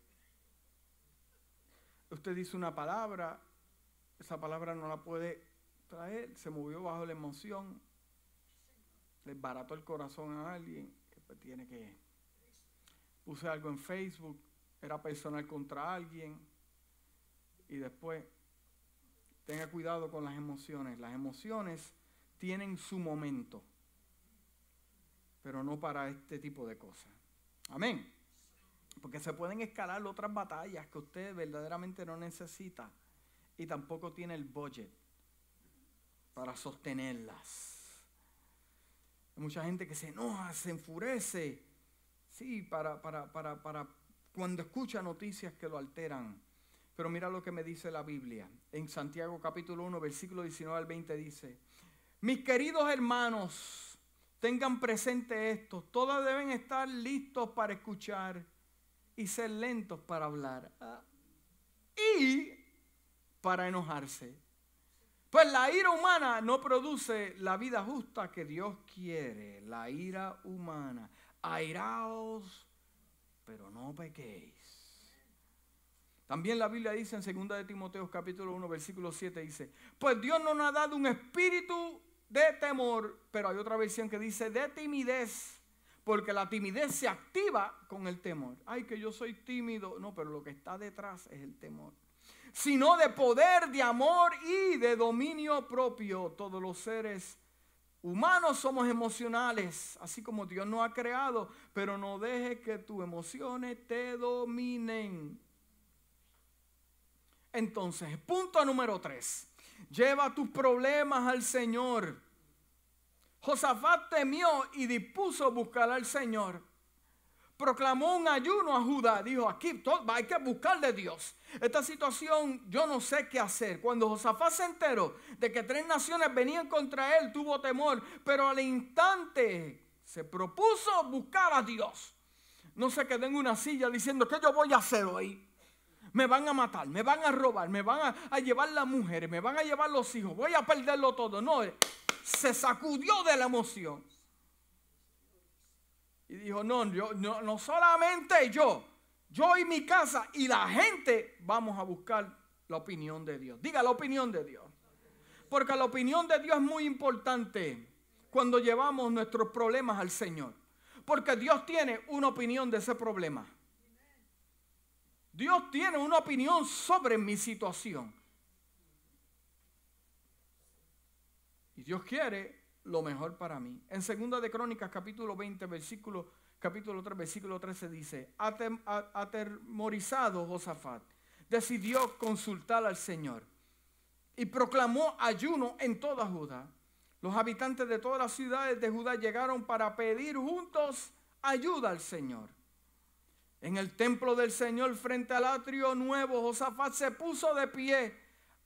usted dice una palabra, esa palabra no la puede traer, se movió bajo la emoción, le barató el corazón a alguien, pues tiene que, puse algo en Facebook, era personal contra alguien, y después Tenga cuidado con las emociones. Las emociones tienen su momento, pero no para este tipo de cosas. Amén. Porque se pueden escalar otras batallas que usted verdaderamente no necesita y tampoco tiene el budget para sostenerlas. Hay mucha gente que se enoja, se enfurece, sí, para, para, para, para cuando escucha noticias que lo alteran. Pero mira lo que me dice la Biblia. En Santiago capítulo 1, versículo 19 al 20 dice, mis queridos hermanos, tengan presente esto, todos deben estar listos para escuchar y ser lentos para hablar. Y para enojarse. Pues la ira humana no produce la vida justa que Dios quiere. La ira humana. Airaos, pero no pequéis. También la Biblia dice en 2 de Timoteo capítulo 1 versículo 7 dice, pues Dios no nos ha dado un espíritu de temor, pero hay otra versión que dice de timidez, porque la timidez se activa con el temor. Ay, que yo soy tímido. No, pero lo que está detrás es el temor. Sino de poder, de amor y de dominio propio. Todos los seres humanos somos emocionales, así como Dios nos ha creado, pero no dejes que tus emociones te dominen. Entonces, punto número tres. Lleva tus problemas al Señor. Josafat temió y dispuso buscar al Señor. Proclamó un ayuno a Judá. Dijo, aquí hay que buscar de Dios. Esta situación yo no sé qué hacer. Cuando Josafat se enteró de que tres naciones venían contra él, tuvo temor. Pero al instante se propuso buscar a Dios. No se quedó en una silla diciendo, ¿qué yo voy a hacer hoy? me van a matar, me van a robar, me van a, a, llevar las mujeres, me van a llevar los hijos, voy a perderlo todo. No, se sacudió de la emoción. Y dijo, no, no, no solamente yo, yo y mi casa y la gente vamos a buscar la opinión de Dios. Diga la opinión de Dios. Porque la opinión de Dios es muy importante cuando llevamos nuestros problemas al Señor. Porque Dios tiene una opinión de ese problema. Dios tiene una opinión sobre mi situación. Y Dios quiere lo mejor para mí. En segunda de Crónicas, capítulo 20, versículo, capítulo 3, versículo 13 dice, atemorizado Josafat, decidió consultar al Señor y proclamó ayuno en toda Judá. Los habitantes de todas las ciudades de Judá llegaron para pedir juntos ayuda al Señor. En el templo del Señor frente al atrio nuevo, Josafat se puso de pie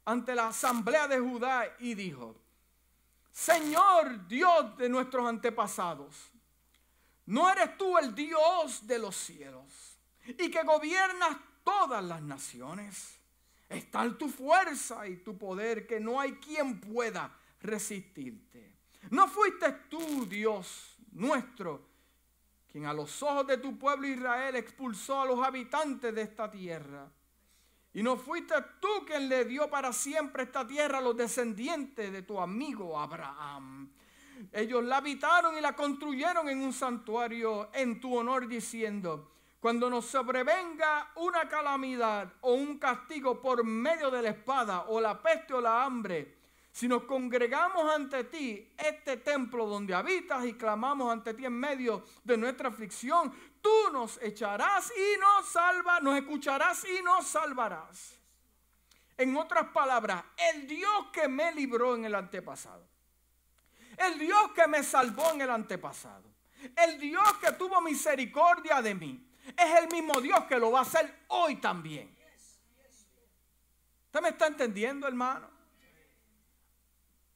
ante la asamblea de Judá y dijo, Señor Dios de nuestros antepasados, ¿no eres tú el Dios de los cielos y que gobiernas todas las naciones? Está tu fuerza y tu poder que no hay quien pueda resistirte. ¿No fuiste tú, Dios nuestro, quien a los ojos de tu pueblo Israel expulsó a los habitantes de esta tierra? Y no fuiste tú quien le dio para siempre esta tierra a los descendientes de tu amigo Abraham. Ellos la habitaron y la construyeron en un santuario en tu honor diciendo, cuando nos sobrevenga una calamidad o un castigo por medio de la espada o la peste o la hambre, si nos congregamos ante ti, este templo donde habitas y clamamos ante ti en medio de nuestra aflicción, tú nos echarás y nos salvarás, nos escucharás y nos salvarás. En otras palabras, el Dios que me libró en el antepasado, el Dios que me salvó en el antepasado, el Dios que tuvo misericordia de mí, es el mismo Dios que lo va a hacer hoy también. ¿Usted me está entendiendo, hermano?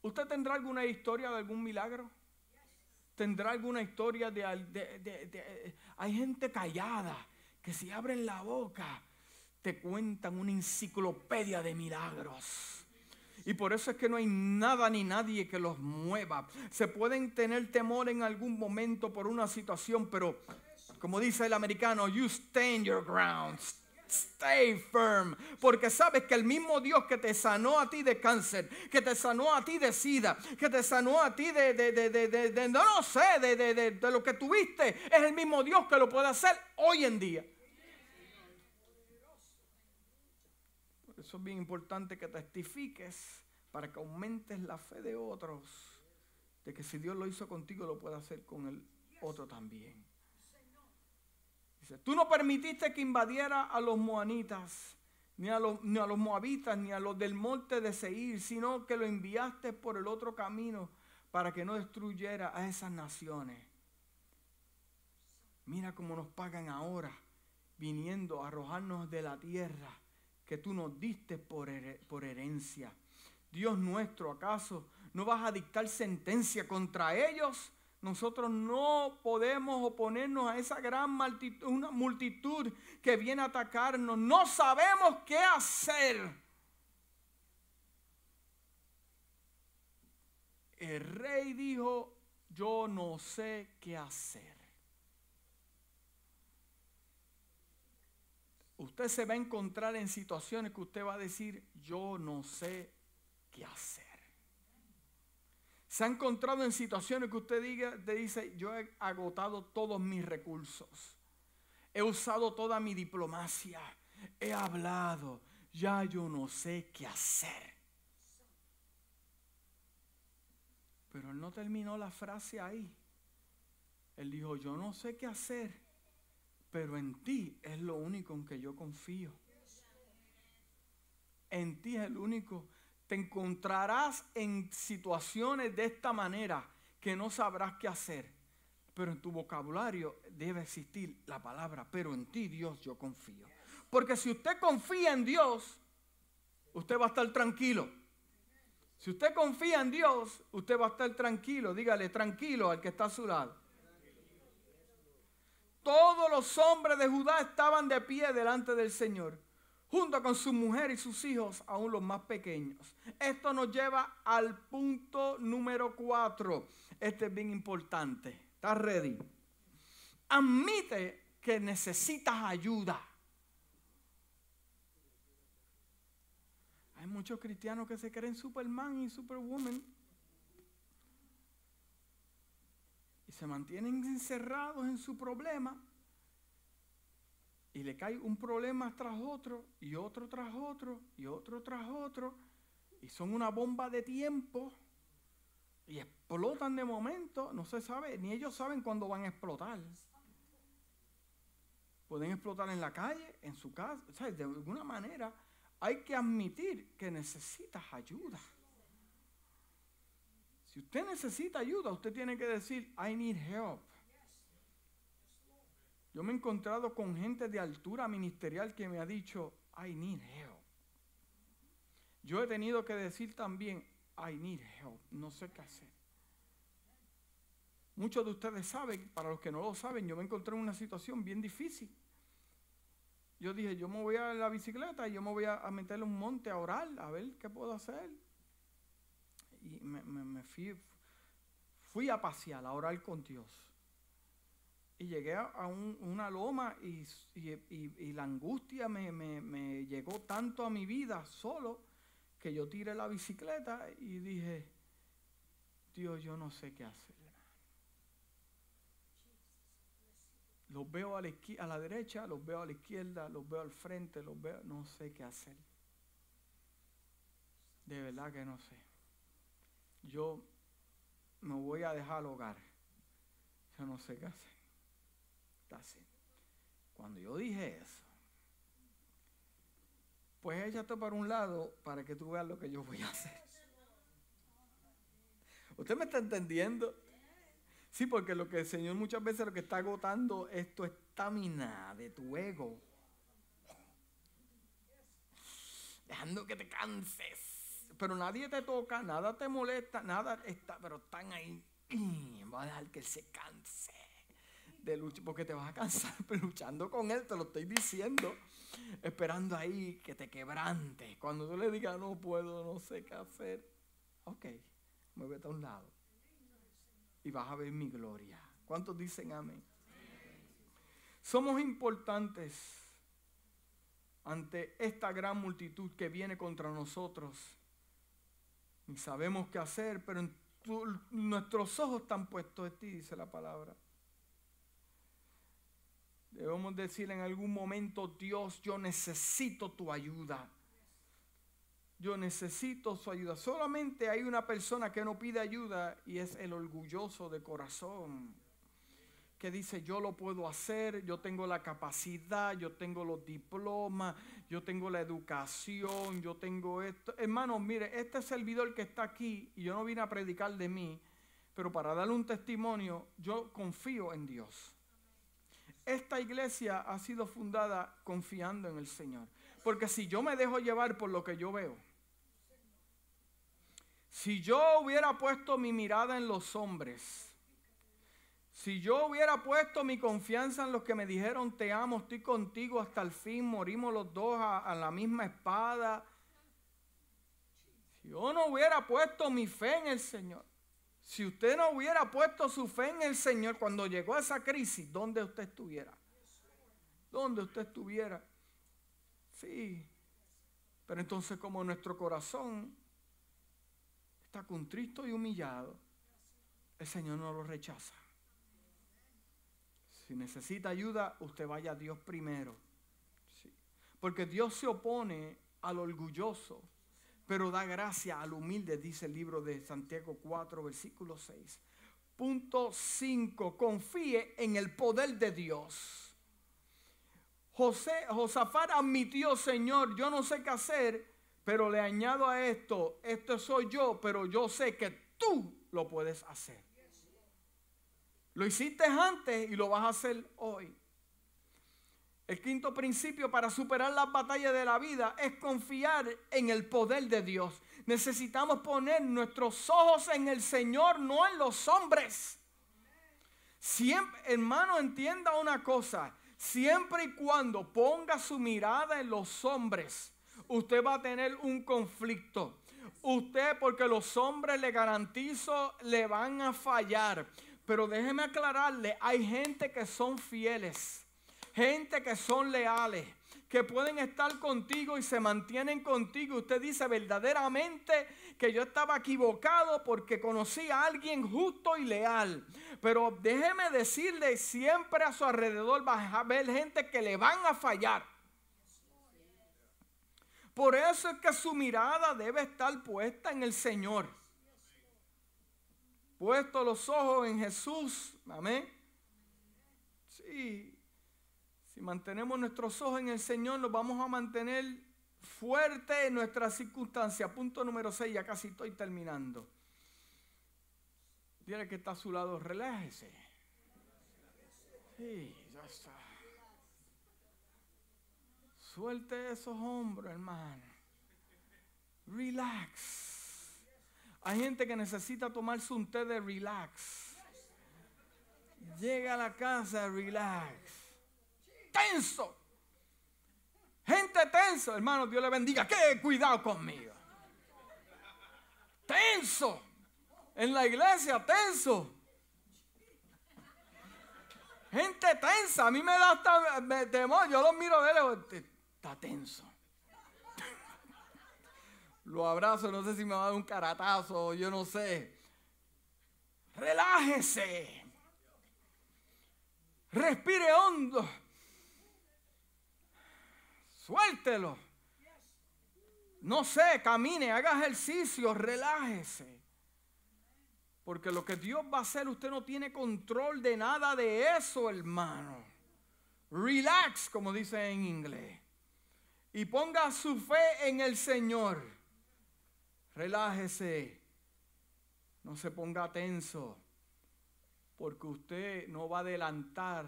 ¿Usted tendrá alguna historia de algún milagro? ¿Tendrá alguna historia de, de, Hay gente callada que si abren la boca te cuentan una enciclopedia de milagros. Y por eso es que no hay nada ni nadie que los mueva. Se pueden tener temor en algún momento por una situación, pero como dice el americano, you stand your ground. Stay firm, porque sabes que el mismo Dios que te sanó a ti de cáncer, que te sanó a ti de sida, que te sanó a ti de, de, de, de no, no sé, de, lo que tuviste, es el mismo Dios que lo puede hacer hoy en día. Por eso es bien importante que testifiques para que aumentes la fe de otros, de que si Dios lo hizo contigo, lo puede hacer con el otro también. Tú no permitiste que invadiera a los moanitas, ni a los, ni a los moabitas, ni a los del monte de Seir, sino que lo enviaste por el otro camino para que no destruyera a esas naciones. Mira cómo nos pagan ahora, viniendo a arrojarnos de la tierra que tú nos diste por, por herencia. Dios nuestro, ¿acaso no vas a dictar sentencia contra ellos? Nosotros no podemos oponernos a esa gran multitud, una multitud que viene a atacarnos. No sabemos qué hacer. El rey dijo, yo no sé qué hacer. Usted se va a encontrar en situaciones que usted va a decir, yo no sé qué hacer. Se ha encontrado en situaciones que usted diga, te dice, yo he agotado todos mis recursos. He usado toda mi diplomacia. He hablado. Ya yo no sé qué hacer. Pero él no terminó la frase ahí. Él dijo, yo no sé qué hacer, pero en ti es lo único en que yo confío. En ti es el único te encontrarás en situaciones de esta manera que no sabrás qué hacer. Pero en tu vocabulario debe existir la palabra, pero en ti Dios yo confío. Porque si usted confía en Dios, usted va a estar tranquilo. Si usted confía en Dios, usted va a estar tranquilo. Dígale tranquilo al que está a su lado. Todos los hombres de Judá estaban de pie delante del Señor junto con su mujer y sus hijos, aún los más pequeños. Esto nos lleva al punto número cuatro. Este es bien importante. ¿Estás ready? Admite que necesitas ayuda. Hay muchos cristianos que se creen Superman y Superwoman. Y se mantienen encerrados en su problema y le cae un problema tras otro, y otro tras otro, y otro tras otro, y son una bomba de tiempo, y explotan de momento, no se sabe, ni ellos saben cuándo van a explotar. Pueden explotar en la calle, en su casa, o de alguna manera hay que admitir que necesitas ayuda. Si usted necesita ayuda, usted tiene que decir, I need help. Yo me he encontrado con gente de altura ministerial que me ha dicho, I need help. Yo he tenido que decir también, I need help. No sé qué hacer. Muchos de ustedes saben, para los que no lo saben, yo me encontré en una situación bien difícil. Yo dije, yo me voy a la bicicleta y yo me voy a, meterle un monte a orar, a ver qué puedo hacer. Y me, fui, fui a pasear, a orar con Dios. Y llegué a una loma y, la angustia me, me llegó tanto a mi vida solo que yo tiré la bicicleta y dije, Dios, yo no sé qué hacer. Los veo a la, a la derecha, los veo a la izquierda, los veo al frente, los veo, no sé qué hacer. De verdad que no sé. Yo me voy a dejar al hogar. Yo no sé qué hacer. Cuando yo dije eso, pues échate para un lado para que tú veas lo que yo voy a hacer. ¿Usted me está entendiendo? Sí, porque lo que el Señor muchas veces lo que está agotando es tu estamina de tu ego. Dejando que te canses. Pero nadie te toca, nada te molesta, nada está, pero están ahí. Voy a dejar que él se canse de luchar, porque te vas a cansar luchando con él, te lo estoy diciendo. Esperando ahí que te quebrante. Cuando tú le digas no puedo, no sé qué hacer. Ok, muévete a un lado y vas a ver mi gloria. ¿Cuántos dicen amén? Somos importantes ante esta gran multitud que viene contra nosotros. Y sabemos qué hacer, pero nuestros ojos están puestos en ti, dice la palabra. Debemos decir en algún momento, Dios, yo necesito tu ayuda yo necesito su ayuda. Solamente hay una persona que no pide ayuda y es el orgulloso de corazón. Que dice, yo lo puedo hacer, yo tengo la capacidad, yo tengo los diplomas, yo tengo la educación, yo tengo esto. Hermanos, mire, este servidor que está aquí, y yo no vine a predicar de mí, pero para darle un testimonio, yo confío en Dios. Esta iglesia ha sido fundada confiando en el Señor. Porque si yo me dejo llevar por lo que yo veo, si yo hubiera puesto mi mirada en los hombres, si yo hubiera puesto mi confianza en los que me dijeron te amo, estoy contigo hasta el fin, morimos los dos a, la misma espada, si yo no hubiera puesto mi fe en el Señor, si usted no hubiera puesto su fe en el Señor cuando llegó a esa crisis, ¿dónde usted estuviera? ¿Dónde usted estuviera? Sí. Pero entonces como nuestro corazón está contristo y humillado, el Señor no lo rechaza. Si necesita ayuda, usted vaya a Dios primero. Porque Dios se opone al orgulloso, pero da gracia al humilde, dice el libro de Santiago 4, versículo 6. Punto 5. Confíe en el poder de Dios. José, Josafat admitió, Señor, yo no sé qué hacer, pero le añado a esto, esto soy yo, pero yo sé que tú lo puedes hacer. Lo hiciste antes y lo vas a hacer hoy. El quinto principio para superar las batallas de la vida es confiar en el poder de Dios. Necesitamos poner nuestros ojos en el Señor, no en los hombres. Siempre, hermano, entienda una cosa. Siempre y cuando ponga su mirada en los hombres, usted va a tener un conflicto. Usted, porque los hombres le garantizo, le van a fallar. Pero déjeme aclararle, hay gente que son fieles, gente que son leales, que pueden estar contigo y se mantienen contigo. Usted dice verdaderamente que yo estaba equivocado porque conocí a alguien justo y leal. Pero déjeme decirle, siempre a su alrededor va a haber gente que le van a fallar. Por eso es que su mirada debe estar puesta en el Señor. Puesto los ojos en Jesús. Amén. Sí. Si mantenemos nuestros ojos en el Señor, nos vamos a mantener fuertes en nuestras circunstancias. Punto número 6, ya casi estoy terminando. Dile que está a su lado, relájese. Sí, ya está. Suelte esos hombros, hermano. Relax. Hay gente que necesita tomarse un té de relax. Llega a la casa, relax. Tenso. Gente tenso, hermano, Dios le bendiga. Que cuidado conmigo. Tenso. En la iglesia, tenso. Gente tensa. A mí me da hasta temor. Yo lo miro de lejos. Está tenso. Lo abrazo, no sé si me va a dar un caratazo, yo no sé. Relájese. Respire hondo. Suéltelo. No sé, camine, haga ejercicio, relájese. Porque lo que Dios va a hacer, usted no tiene control de nada de eso, hermano. Relax, como dice en inglés. Y ponga su fe en el Señor. Relájese. No se ponga tenso. Porque usted no va a adelantar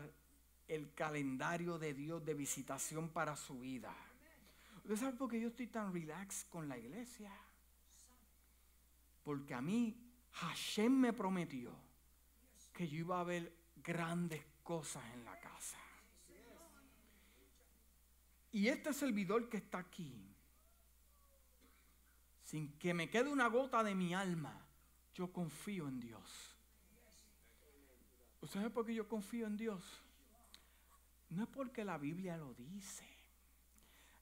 el calendario de Dios de visitación para su vida. ¿Usted sabe por qué yo estoy tan relax con la iglesia? Porque a mí Hashem me prometió que yo iba a ver grandes cosas en la casa. Y este servidor que está aquí, sin que me quede una gota de mi alma, yo confío en Dios. ¿Usted sabe por qué yo confío en Dios? No es porque la Biblia lo dice.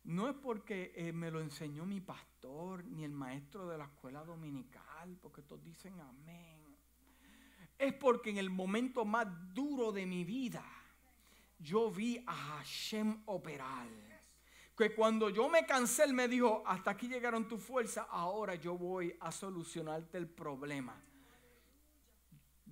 No es porque eh, me lo enseñó mi pastor ni el maestro de la escuela dominical, porque todos dicen amén. Es porque en el momento más duro de mi vida yo vi a Hashem operar. Que cuando yo me cansé, él me dijo, hasta aquí llegaron tus fuerzas, ahora yo voy a solucionarte el problema.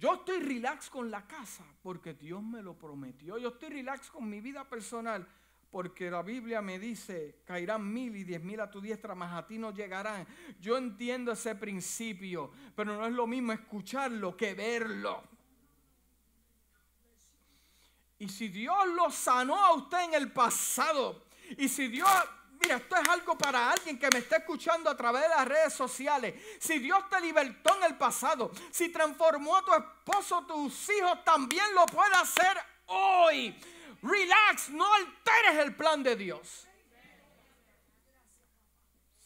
Yo estoy relax con la casa porque Dios me lo prometió. Yo estoy relax con mi vida personal porque la Biblia me dice, caerán mil y diez mil a tu diestra, mas a ti no llegarán. Yo entiendo ese principio, pero no es lo mismo escucharlo que verlo. Y si Dios lo sanó a usted en el pasado, y si Dios Mira, esto es algo para alguien que me está escuchando a través de las redes sociales. Si Dios te libertó en el pasado, si transformó a tu esposo, tus hijos, también lo puede hacer hoy. Relax, no alteres el plan de Dios.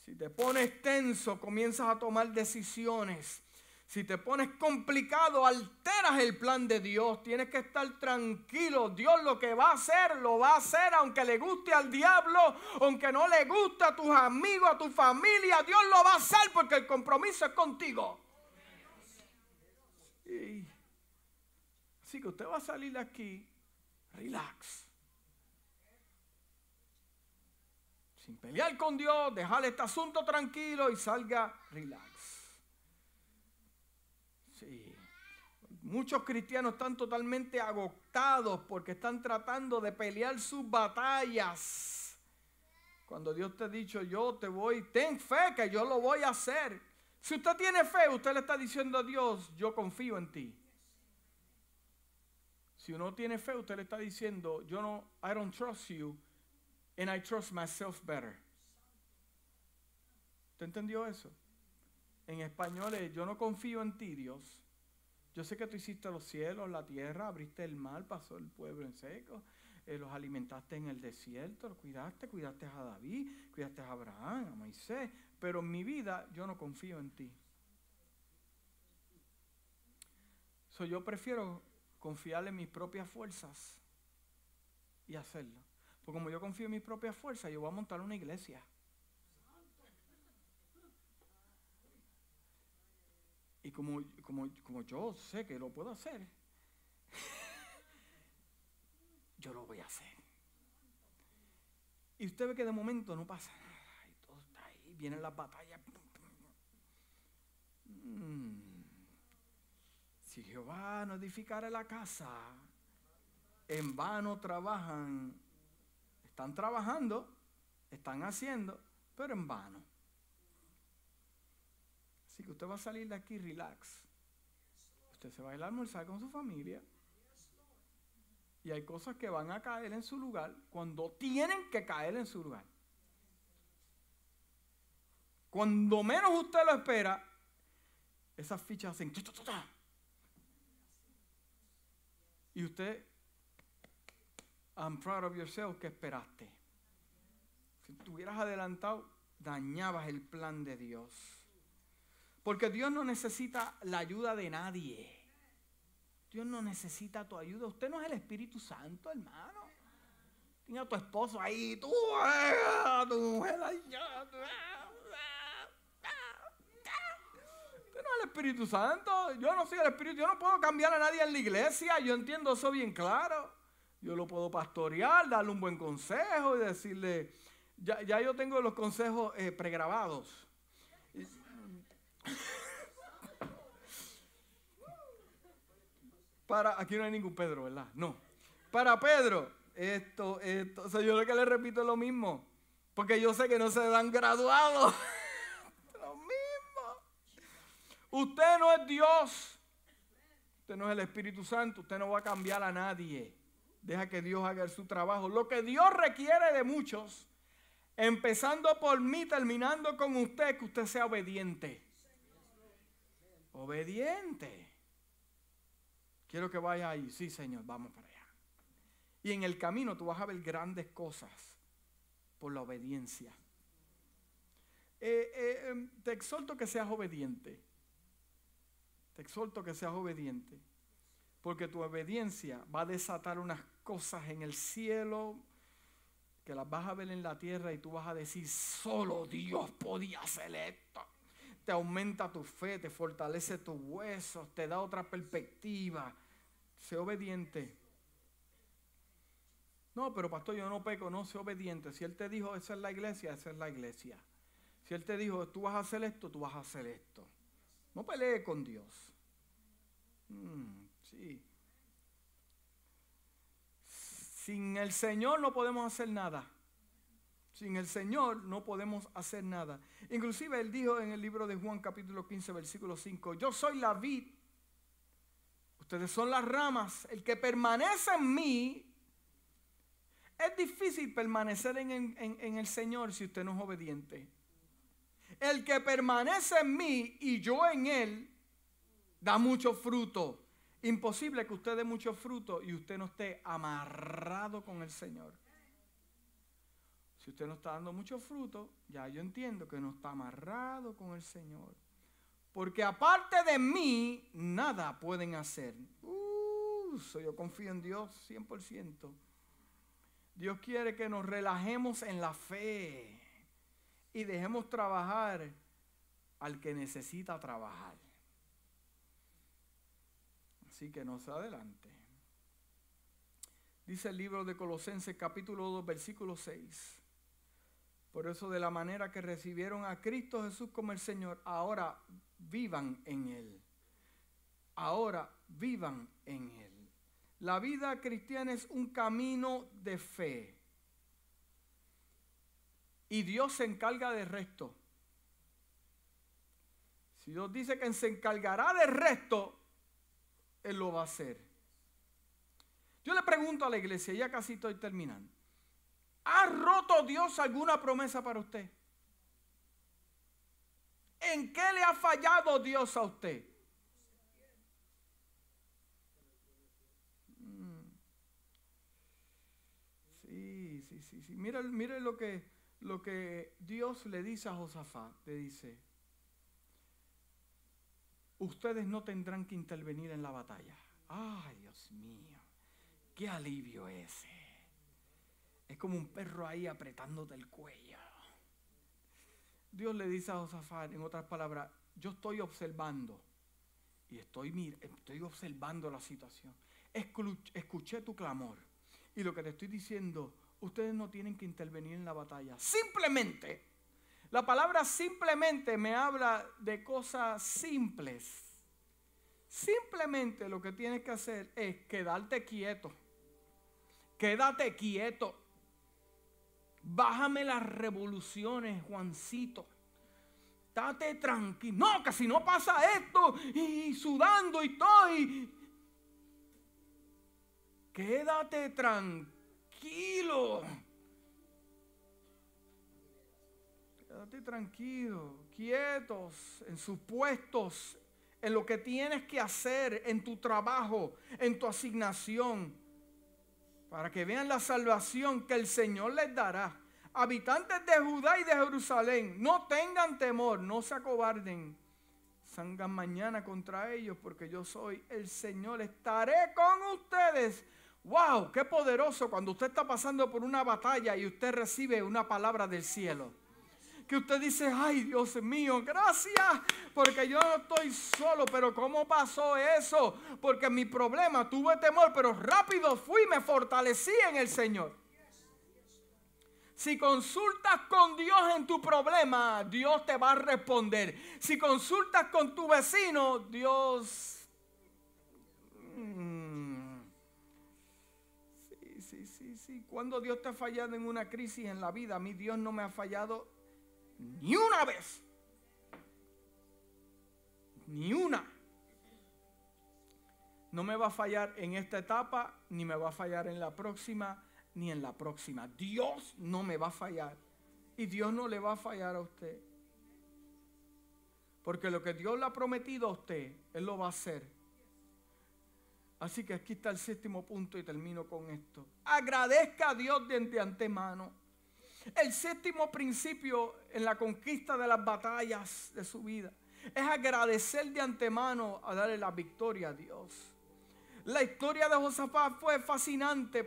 Si te pones tenso, comienzas a tomar decisiones si te pones complicado, alteras el plan de Dios. Tienes que estar tranquilo. Dios lo que va a hacer, lo va a hacer aunque le guste al diablo, aunque no le guste a tus amigos, a tu familia. Dios lo va a hacer porque el compromiso es contigo. así que usted va a salir de aquí, relax. Sin pelear con Dios, dejar este asunto tranquilo y salga relax. Muchos cristianos están totalmente agotados porque están tratando de pelear sus batallas. Cuando Dios te ha dicho, yo te voy, ten fe que yo lo voy a hacer. Si usted tiene fe, usted le está diciendo a Dios, yo confío en ti. Si uno tiene fe, usted le está diciendo, yo no, I don't trust you and I trust myself better. ¿Usted entendió eso? En español es, yo no confío en ti, Dios yo sé que tú hiciste los cielos, la tierra, abriste el mar, pasó el pueblo en seco, eh, los alimentaste en el desierto, los cuidaste, cuidaste a David, cuidaste a Abraham, a Moisés, pero en mi vida yo no confío en ti. So, yo prefiero confiar en mis propias fuerzas y hacerlo. Porque como yo confío en mis propias fuerzas, yo voy a montar una iglesia. Como, como, como yo sé que lo puedo hacer, yo lo voy a hacer. Y usted ve que de momento no pasa nada. Y todo está ahí. Vienen las batallas. Mm. Si Jehová no edificara la casa, en vano trabajan. Están trabajando, están haciendo, pero en vano. Así que usted va a salir de aquí relax. Usted se va a ir a almorzar con su familia. Y hay cosas que van a caer en su lugar cuando tienen que caer en su lugar. Cuando menos usted lo espera, esas fichas hacen... Y usted, I'm proud of yourself, ¿qué esperaste? Si tuvieras adelantado, dañabas el plan de Dios. Porque Dios no necesita la ayuda de nadie. Dios no necesita tu ayuda. Usted no es el Espíritu Santo, hermano. Tiene a tu esposo ahí, tú, eh, tu mujer allá. Usted no es el Espíritu Santo. Yo no soy el Espíritu. Yo no puedo cambiar a nadie en la iglesia. Yo entiendo eso bien claro. Yo lo puedo pastorear, darle un buen consejo y decirle, ya, ya yo tengo los consejos eh, pregrabados. Para, aquí no hay ningún Pedro, ¿verdad? No. Para Pedro, esto, esto, o yo lo que le repito es lo mismo, porque yo sé que no se dan graduados. lo mismo. Usted no es Dios. Usted no es el Espíritu Santo. Usted no va a cambiar a nadie. Deja que Dios haga su trabajo. Lo que Dios requiere de muchos, empezando por mí, terminando con usted, que usted sea obediente. Obediente. Quiero que vaya ahí. Sí, Señor, vamos para allá. Y en el camino tú vas a ver grandes cosas por la obediencia. Eh, eh, em, te exhorto que seas obediente. Te exhorto que seas obediente. Porque tu obediencia va a desatar unas cosas en el cielo que las vas a ver en la tierra y tú vas a decir, solo Dios podía hacer esto. Te aumenta tu fe, te fortalece tus huesos, te da otra perspectiva sé obediente. No, pero pastor, yo no peco, no, sé obediente. Si Él te dijo, esa es la iglesia, esa es la iglesia. Si Él te dijo, tú vas a hacer esto, tú vas a hacer esto. No pelee con Dios. Mm, sí. Sin el Señor no podemos hacer nada. Sin el Señor no podemos hacer nada. Inclusive Él dijo en el libro de Juan capítulo 15, versículo 5, yo soy la vid Ustedes son las ramas. El que permanece en mí. Es difícil permanecer en, el Señor si usted no es obediente. El que permanece en mí y yo en él da mucho fruto. Imposible que usted dé mucho fruto y usted no esté amarrado con el Señor. Si usted no está dando mucho fruto, ya yo entiendo que no está amarrado con el Señor. Porque aparte de mí, nada pueden hacer. Uh, yo confío en Dios 100%. Dios quiere que nos relajemos en la fe y dejemos trabajar al que necesita trabajar. Así que no se adelante. Dice el libro de Colosenses capítulo 2 versículo 6. Por eso de la manera que recibieron a Cristo Jesús como el Señor, ahora vivan en Él. Ahora vivan en Él. La vida cristiana es un camino de fe. Y Dios se encarga del resto. Si Dios dice que se encargará del resto, Él lo va a hacer. Yo le pregunto a la iglesia, ya casi estoy terminando. ¿Ha roto Dios alguna promesa para usted? ¿En qué le ha fallado Dios a usted? Mm. Sí, sí, sí, sí. Mire lo, que, lo que Dios le dice a Josafat. Le dice, ustedes no tendrán que intervenir en la batalla. Ay, Dios mío, qué alivio ese. Es como un perro ahí apretándote el cuello. Dios le dice a Josafat, en otras palabras, yo estoy observando y estoy, estoy observando la situación. Escuché tu clamor y lo que te estoy diciendo, ustedes no tienen que intervenir en la batalla. Simplemente, la palabra simplemente me habla de cosas simples. Simplemente lo que tienes que hacer es quedarte quieto. Quédate quieto. Bájame las revoluciones, Juancito. Date tranquilo. No, que si no pasa esto y sudando y. Quédate tranquilo. Quédate tranquilo, quietos en sus puestos, en lo que tienes que hacer, en tu trabajo, en tu asignación, para que vean la salvación que el Señor les dará habitantes de Judá y de Jerusalén, no tengan temor, no se acobarden. Salgan mañana contra ellos porque yo soy el Señor. Estaré con ustedes. ¡Wow! ¡Qué poderoso cuando usted está pasando por una batalla y usted recibe una palabra del cielo! Que usted dice, ay Dios mío, gracias, porque yo no estoy solo, pero ¿cómo pasó eso? Porque mi problema tuve temor, pero rápido fui, me fortalecí en el Señor. Si consultas con Dios en tu problema, Dios te va a responder. Si consultas con tu vecino, Dios... Mm, sí, sí, sí, sí. Cuando Dios te ha fallado en una crisis en la vida, a mí Dios no me ha fallado ni una vez. Ni una. No me va a fallar en esta etapa, ni me va a fallar en la próxima ni en la próxima. Dios no me va a fallar. Y Dios no le va a fallar a usted. Porque lo que Dios le ha prometido a usted, Él lo va a hacer. Así que aquí está el séptimo punto y termino con esto. Agradezca a Dios de, antemano. El séptimo principio en la conquista de las batallas de su vida es agradecer de antemano a darle la victoria a Dios. La historia de Josafat fue fascinante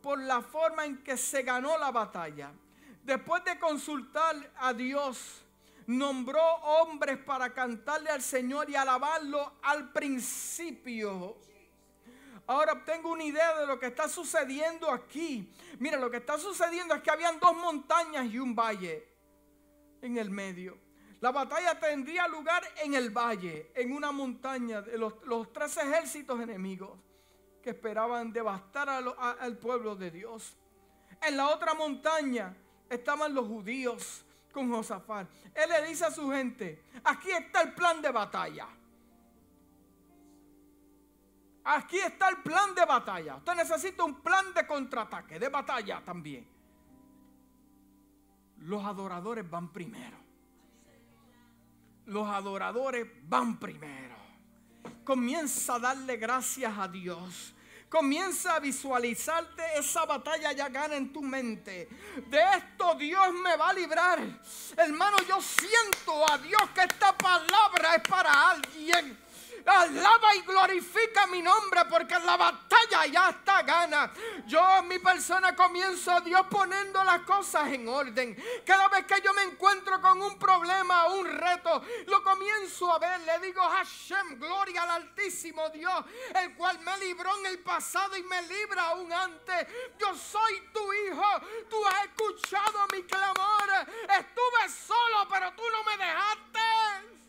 por la forma en que se ganó la batalla. Después de consultar a Dios, nombró hombres para cantarle al Señor y alabarlo al principio. Ahora tengo una idea de lo que está sucediendo aquí. Mira, lo que está sucediendo es que habían dos montañas y un valle en el medio. La batalla tendría lugar en el valle, en una montaña de los, los tres ejércitos enemigos que esperaban devastar al pueblo de Dios. En la otra montaña estaban los judíos con Josafat. Él le dice a su gente, aquí está el plan de batalla. Aquí está el plan de batalla. Usted necesita un plan de contraataque, de batalla también. Los adoradores van primero. Los adoradores van primero. Comienza a darle gracias a Dios. Comienza a visualizarte esa batalla ya gana en tu mente. De esto Dios me va a librar. Hermano, yo siento a Dios que esta palabra es para alguien alaba y glorifica mi nombre porque la batalla ya está gana. Yo mi persona comienzo a Dios poniendo las cosas en orden. Cada vez que yo me encuentro con un problema, o un reto, lo comienzo a ver. Le digo, Hashem, gloria al Altísimo Dios, el cual me libró en el pasado y me libra aún antes. Yo soy tu hijo, tú has escuchado mi clamor. Estuve solo, pero tú no me dejaste.